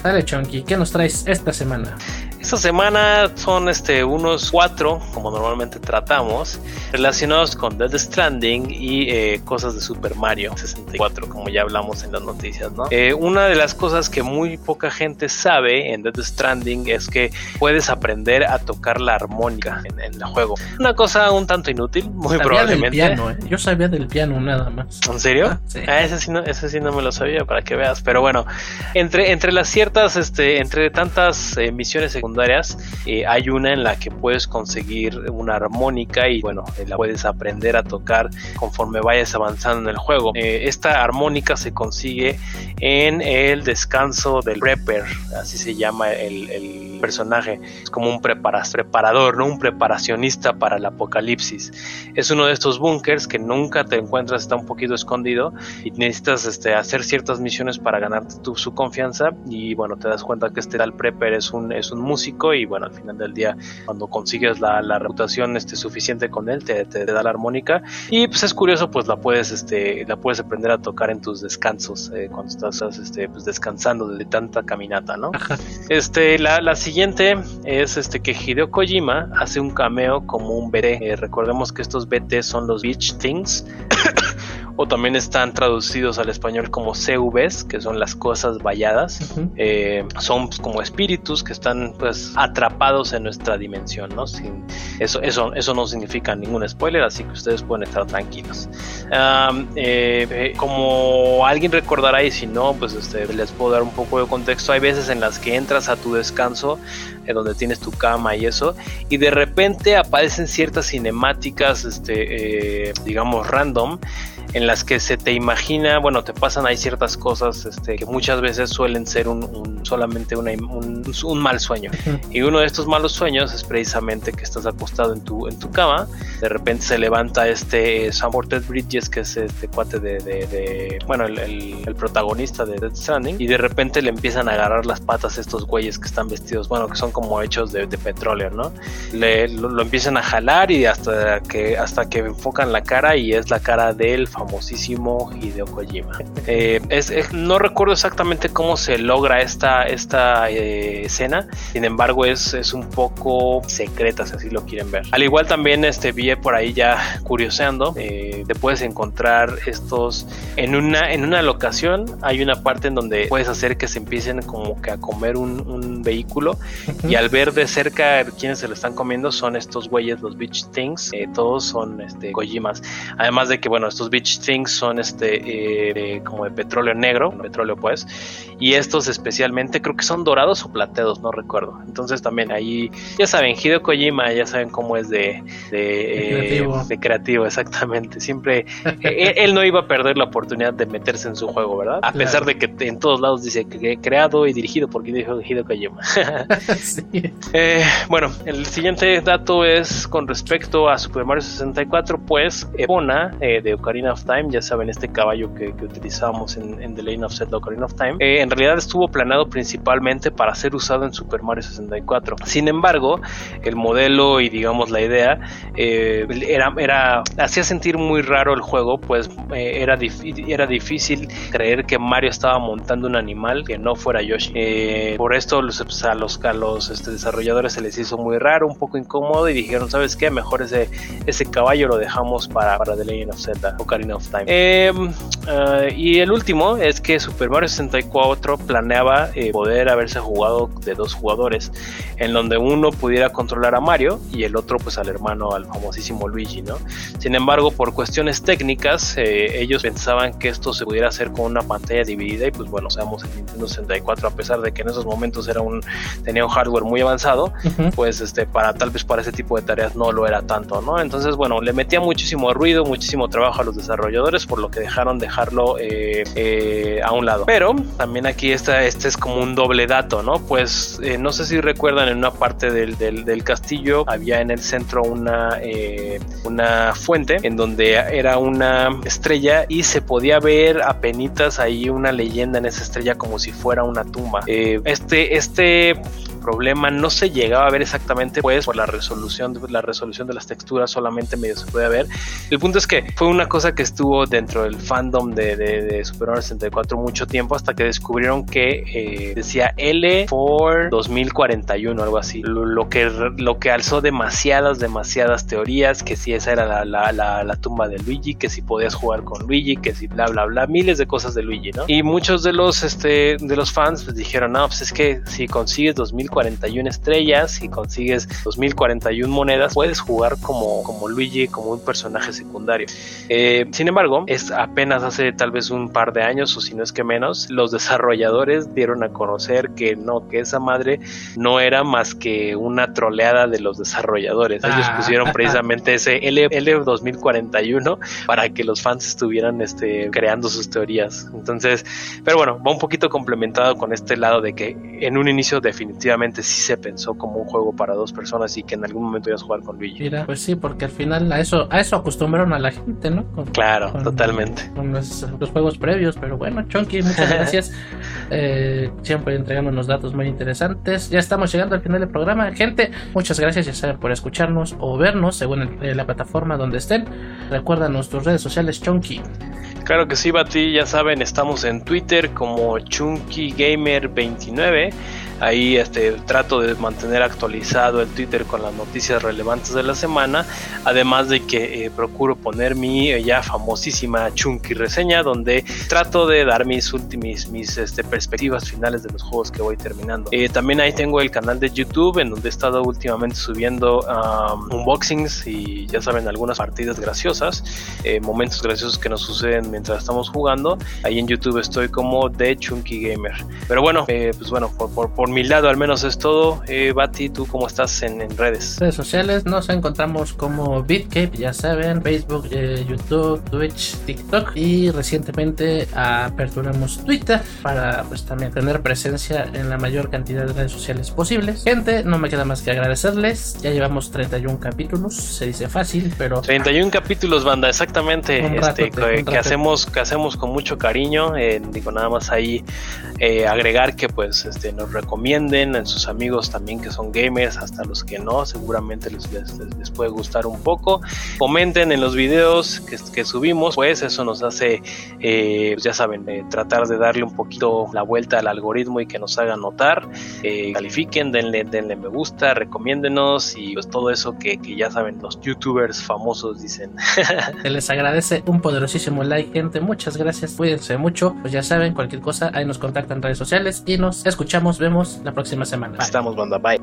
Dale, Chonky, ¿qué nos traes esta semana? Esta semana son este, unos cuatro, como normalmente tratamos, relacionados con Dead Stranding y eh, cosas de Super Mario 64, como ya hablamos en las noticias. ¿no? Eh, una de las cosas que muy poca gente sabe en Dead Stranding es que puedes aprender a tocar la armónica en, el juego. Una cosa un tanto inútil, muy probablemente. ¿eh? Yo sabía del piano nada más. ¿En serio? Ah, sí. Ah, ese, sí no, ese sí no me lo sabía para que veas. Pero bueno, entre, entre las ciertas, este, entre tantas misiones secundarias, eh, hay una en la que puedes conseguir una armónica y bueno, eh, la puedes aprender a tocar conforme vayas avanzando en el juego. Eh, esta armónica se consigue en el descanso del prepper, así se llama el, personaje. Es como un preparador, ¿no? un preparacionista para el apocalipsis. Es uno de estos bunkers que nunca te encuentras, está un poquito escondido y necesitas este, hacer ciertas misiones para ganarte su confianza y bueno, te das cuenta que este tal prepper es un, es un músico y bueno, al final del día cuando consigues la, reputación este, suficiente con él te, da la armónica y pues es curioso pues la puedes este la puedes aprender a tocar en tus descansos eh, cuando estás este, pues, descansando de tanta caminata, ¿no? Este, la, la, siguiente es este que Hideo Kojima hace un cameo como un BT. Eh, recordemos que estos BT son los Beach Things. O también están traducidos al español como CVs, que son las cosas valladas. Eh, son pues, como espíritus que están pues atrapados en nuestra dimensión, ¿no? Sin, eso, eso, eso no significa ningún spoiler, así que ustedes pueden estar tranquilos. Eh, eh, como alguien recordará y si no, pues este, les puedo dar un poco de contexto. Hay veces en las que entras a tu descanso, donde tienes tu cama y eso, y de repente aparecen ciertas cinemáticas, este, digamos, random en las que se te imagina, bueno, te pasan ahí ciertas cosas este, que muchas veces suelen ser un, solamente un, un, mal sueño. Y uno de estos malos sueños es precisamente que estás acostado en tu, en tu cama, de repente se levanta este Sam Porter Bridges, que es este cuate de, de, bueno, el, el, protagonista de Dead Stranding, y de repente le empiezan a agarrar las patas a estos güeyes que están vestidos, bueno, que son como hechos de, de petróleo, ¿no? Le, lo, empiezan a jalar y hasta que, hasta que enfocan la cara y es la cara del famosísimo Hideo Kojima. Eh, es, no recuerdo exactamente cómo se logra esta, esta eh, escena, sin embargo es, es un poco secreta si así lo quieren ver. Al igual también este, vi por ahí ya curioseando, eh, te puedes encontrar estos en una, en una locación, hay una parte en donde puedes hacer que se empiecen como que a comer un, un vehículo y al ver de cerca quienes se lo están comiendo son estos güeyes, los Beach Things, todos son este, Kojimas. Además de que, bueno, estos Beach Rich Things son este eh, como de petróleo negro, petróleo pues, y estos especialmente creo que son dorados o plateados, no recuerdo. Entonces también ahí, ya saben, Hideo Kojima, ya saben cómo es de, de, creativo. exactamente. Siempre [laughs] e, él, no iba a perder la oportunidad de meterse en su juego, ¿verdad? A pesar de que en todos lados dice que creado y dirigido por Hideo Kojima. [laughs] [laughs] Eh, bueno, el siguiente dato es con respecto a Super Mario 64, pues Epona eh, de Ocarina of Time, ya saben, este caballo que, que utilizábamos en, The Lane of Zelda Ocarina of Time, eh, en realidad estuvo planeado principalmente para ser usado en Super Mario 64. Sin embargo, el modelo y digamos la idea era, era, hacía sentir muy raro el juego, pues era, era difícil creer que Mario estaba montando un animal que no fuera Yoshi. por esto pues, a los, a los este, desarrolladores se les hizo muy raro, un poco incómodo y dijeron, ¿sabes qué? Mejor ese, ese caballo lo dejamos para, para The Legend of Zelda, Ocarina of Time. Eh, y el último es que Super Mario 64 planeaba eh, poder haberse jugado de dos jugadores, en donde uno pudiera controlar a Mario y el otro pues al hermano, al famosísimo Luigi, ¿no? Sin embargo, por cuestiones técnicas, eh, ellos pensaban que esto se pudiera hacer con una pantalla dividida y pues bueno, seamos el Nintendo 64, a pesar de que en esos momentos era un, tenía un hardware muy avanzado, pues este, para tal vez para ese tipo de tareas no lo era tanto, ¿no? Entonces, bueno, le metía muchísimo ruido, muchísimo trabajo a los desarrolladores, por lo que dejaron dejarlo eh, eh, a un lado. Pero también aquí está, este es como un doble dato, ¿no? Pues eh, no sé si recuerdan en una parte del, del, castillo había en el centro una, una fuente en donde era una estrella y se podía ver a penitas ahí una leyenda en esa estrella como si fuera una tumba. este, este problema no se llegaba a ver exactamente pues por la resolución la resolución de las texturas solamente medio se puede ver. El punto es que fue una cosa que estuvo dentro del fandom de, de, Super Mario 64 mucho tiempo hasta que descubrieron que eh, decía L for 2041 algo así. Lo, que lo que alzó demasiadas demasiadas teorías que si esa era la, la, la, tumba de Luigi que si podías jugar con Luigi que si bla bla bla miles de cosas de Luigi no y muchos de los este de los fans pues dijeron no pues es que si consigues 2000 41 estrellas y consigues 2041 monedas, puedes jugar como, como Luigi, como un personaje secundario. Eh, sin embargo, es apenas hace tal vez un par de años, o si no es que menos, los desarrolladores dieron a conocer que no, que esa madre no era más que una troleada de los desarrolladores. Ellos ah. pusieron precisamente [laughs] ese L, 2041 para que los fans estuvieran este, creando sus teorías. Entonces, pero bueno, va un poquito complementado con este lado de que en un inicio definitivamente sí se pensó como un juego para dos personas y que en algún momento ibas a jugar con Luigi. Mira, pues sí, porque al final a eso, a eso acostumbraron a la gente, ¿no? claro, totalmente. Con los, juegos previos, pero bueno, Chonky, muchas [laughs] gracias. eh, siempre entregándonos datos muy interesantes. Ya estamos llegando al final del programa. Gente, muchas gracias, ya saben, por escucharnos o vernos según eh, la plataforma donde estén. Recuerda nuestras redes sociales, Chonky. Claro que sí, Bati, ya saben, estamos en Twitter como ChunkyGamer29 Ahí este, trato de mantener actualizado el Twitter con las noticias relevantes de la semana, además de que eh, procuro poner mi eh, ya famosísima Chunky reseña, donde trato de dar mis últimas mis, este, perspectivas finales de los juegos que voy terminando. Eh, también ahí tengo el canal de YouTube, en donde he estado últimamente subiendo um, unboxings y ya saben, algunas partidas graciosas, momentos graciosos que nos suceden mientras estamos jugando. Ahí en YouTube estoy como The Chunky Gamer. Pero bueno, pues bueno, por, por mi lado al menos es todo. Eh, Bati, ¿tú cómo estás en, redes? Redes sociales nos encontramos como BitCape, ya saben, Facebook, eh, YouTube, Twitch, TikTok y recientemente aperturamos Twitter para pues también tener presencia en la mayor cantidad de redes sociales posibles. Gente, no me queda más que agradecerles. Ya llevamos 31 capítulos, se dice fácil, pero 31 capítulos, banda, exactamente, este, que, hacemos que hacemos con mucho cariño, eh, digo nada más ahí agregar que pues este nos recomienda recomienden a sus amigos también que son gamers, hasta los que no, seguramente les, les, puede gustar un poco. Comenten en los videos que, que subimos, pues eso nos hace, eh, ya saben, eh, tratar de darle un poquito la vuelta al algoritmo y que nos haga notar. Eh, califiquen, denle, denle me gusta, recomiéndenos y pues todo eso que, que ya saben los youtubers famosos dicen. [laughs] Se les agradece un poderosísimo like, gente. Muchas gracias, cuídense mucho. Pues ya saben, cualquier cosa, ahí nos contactan en redes sociales y nos escuchamos, la próxima semana. Estamos, banda. Bye.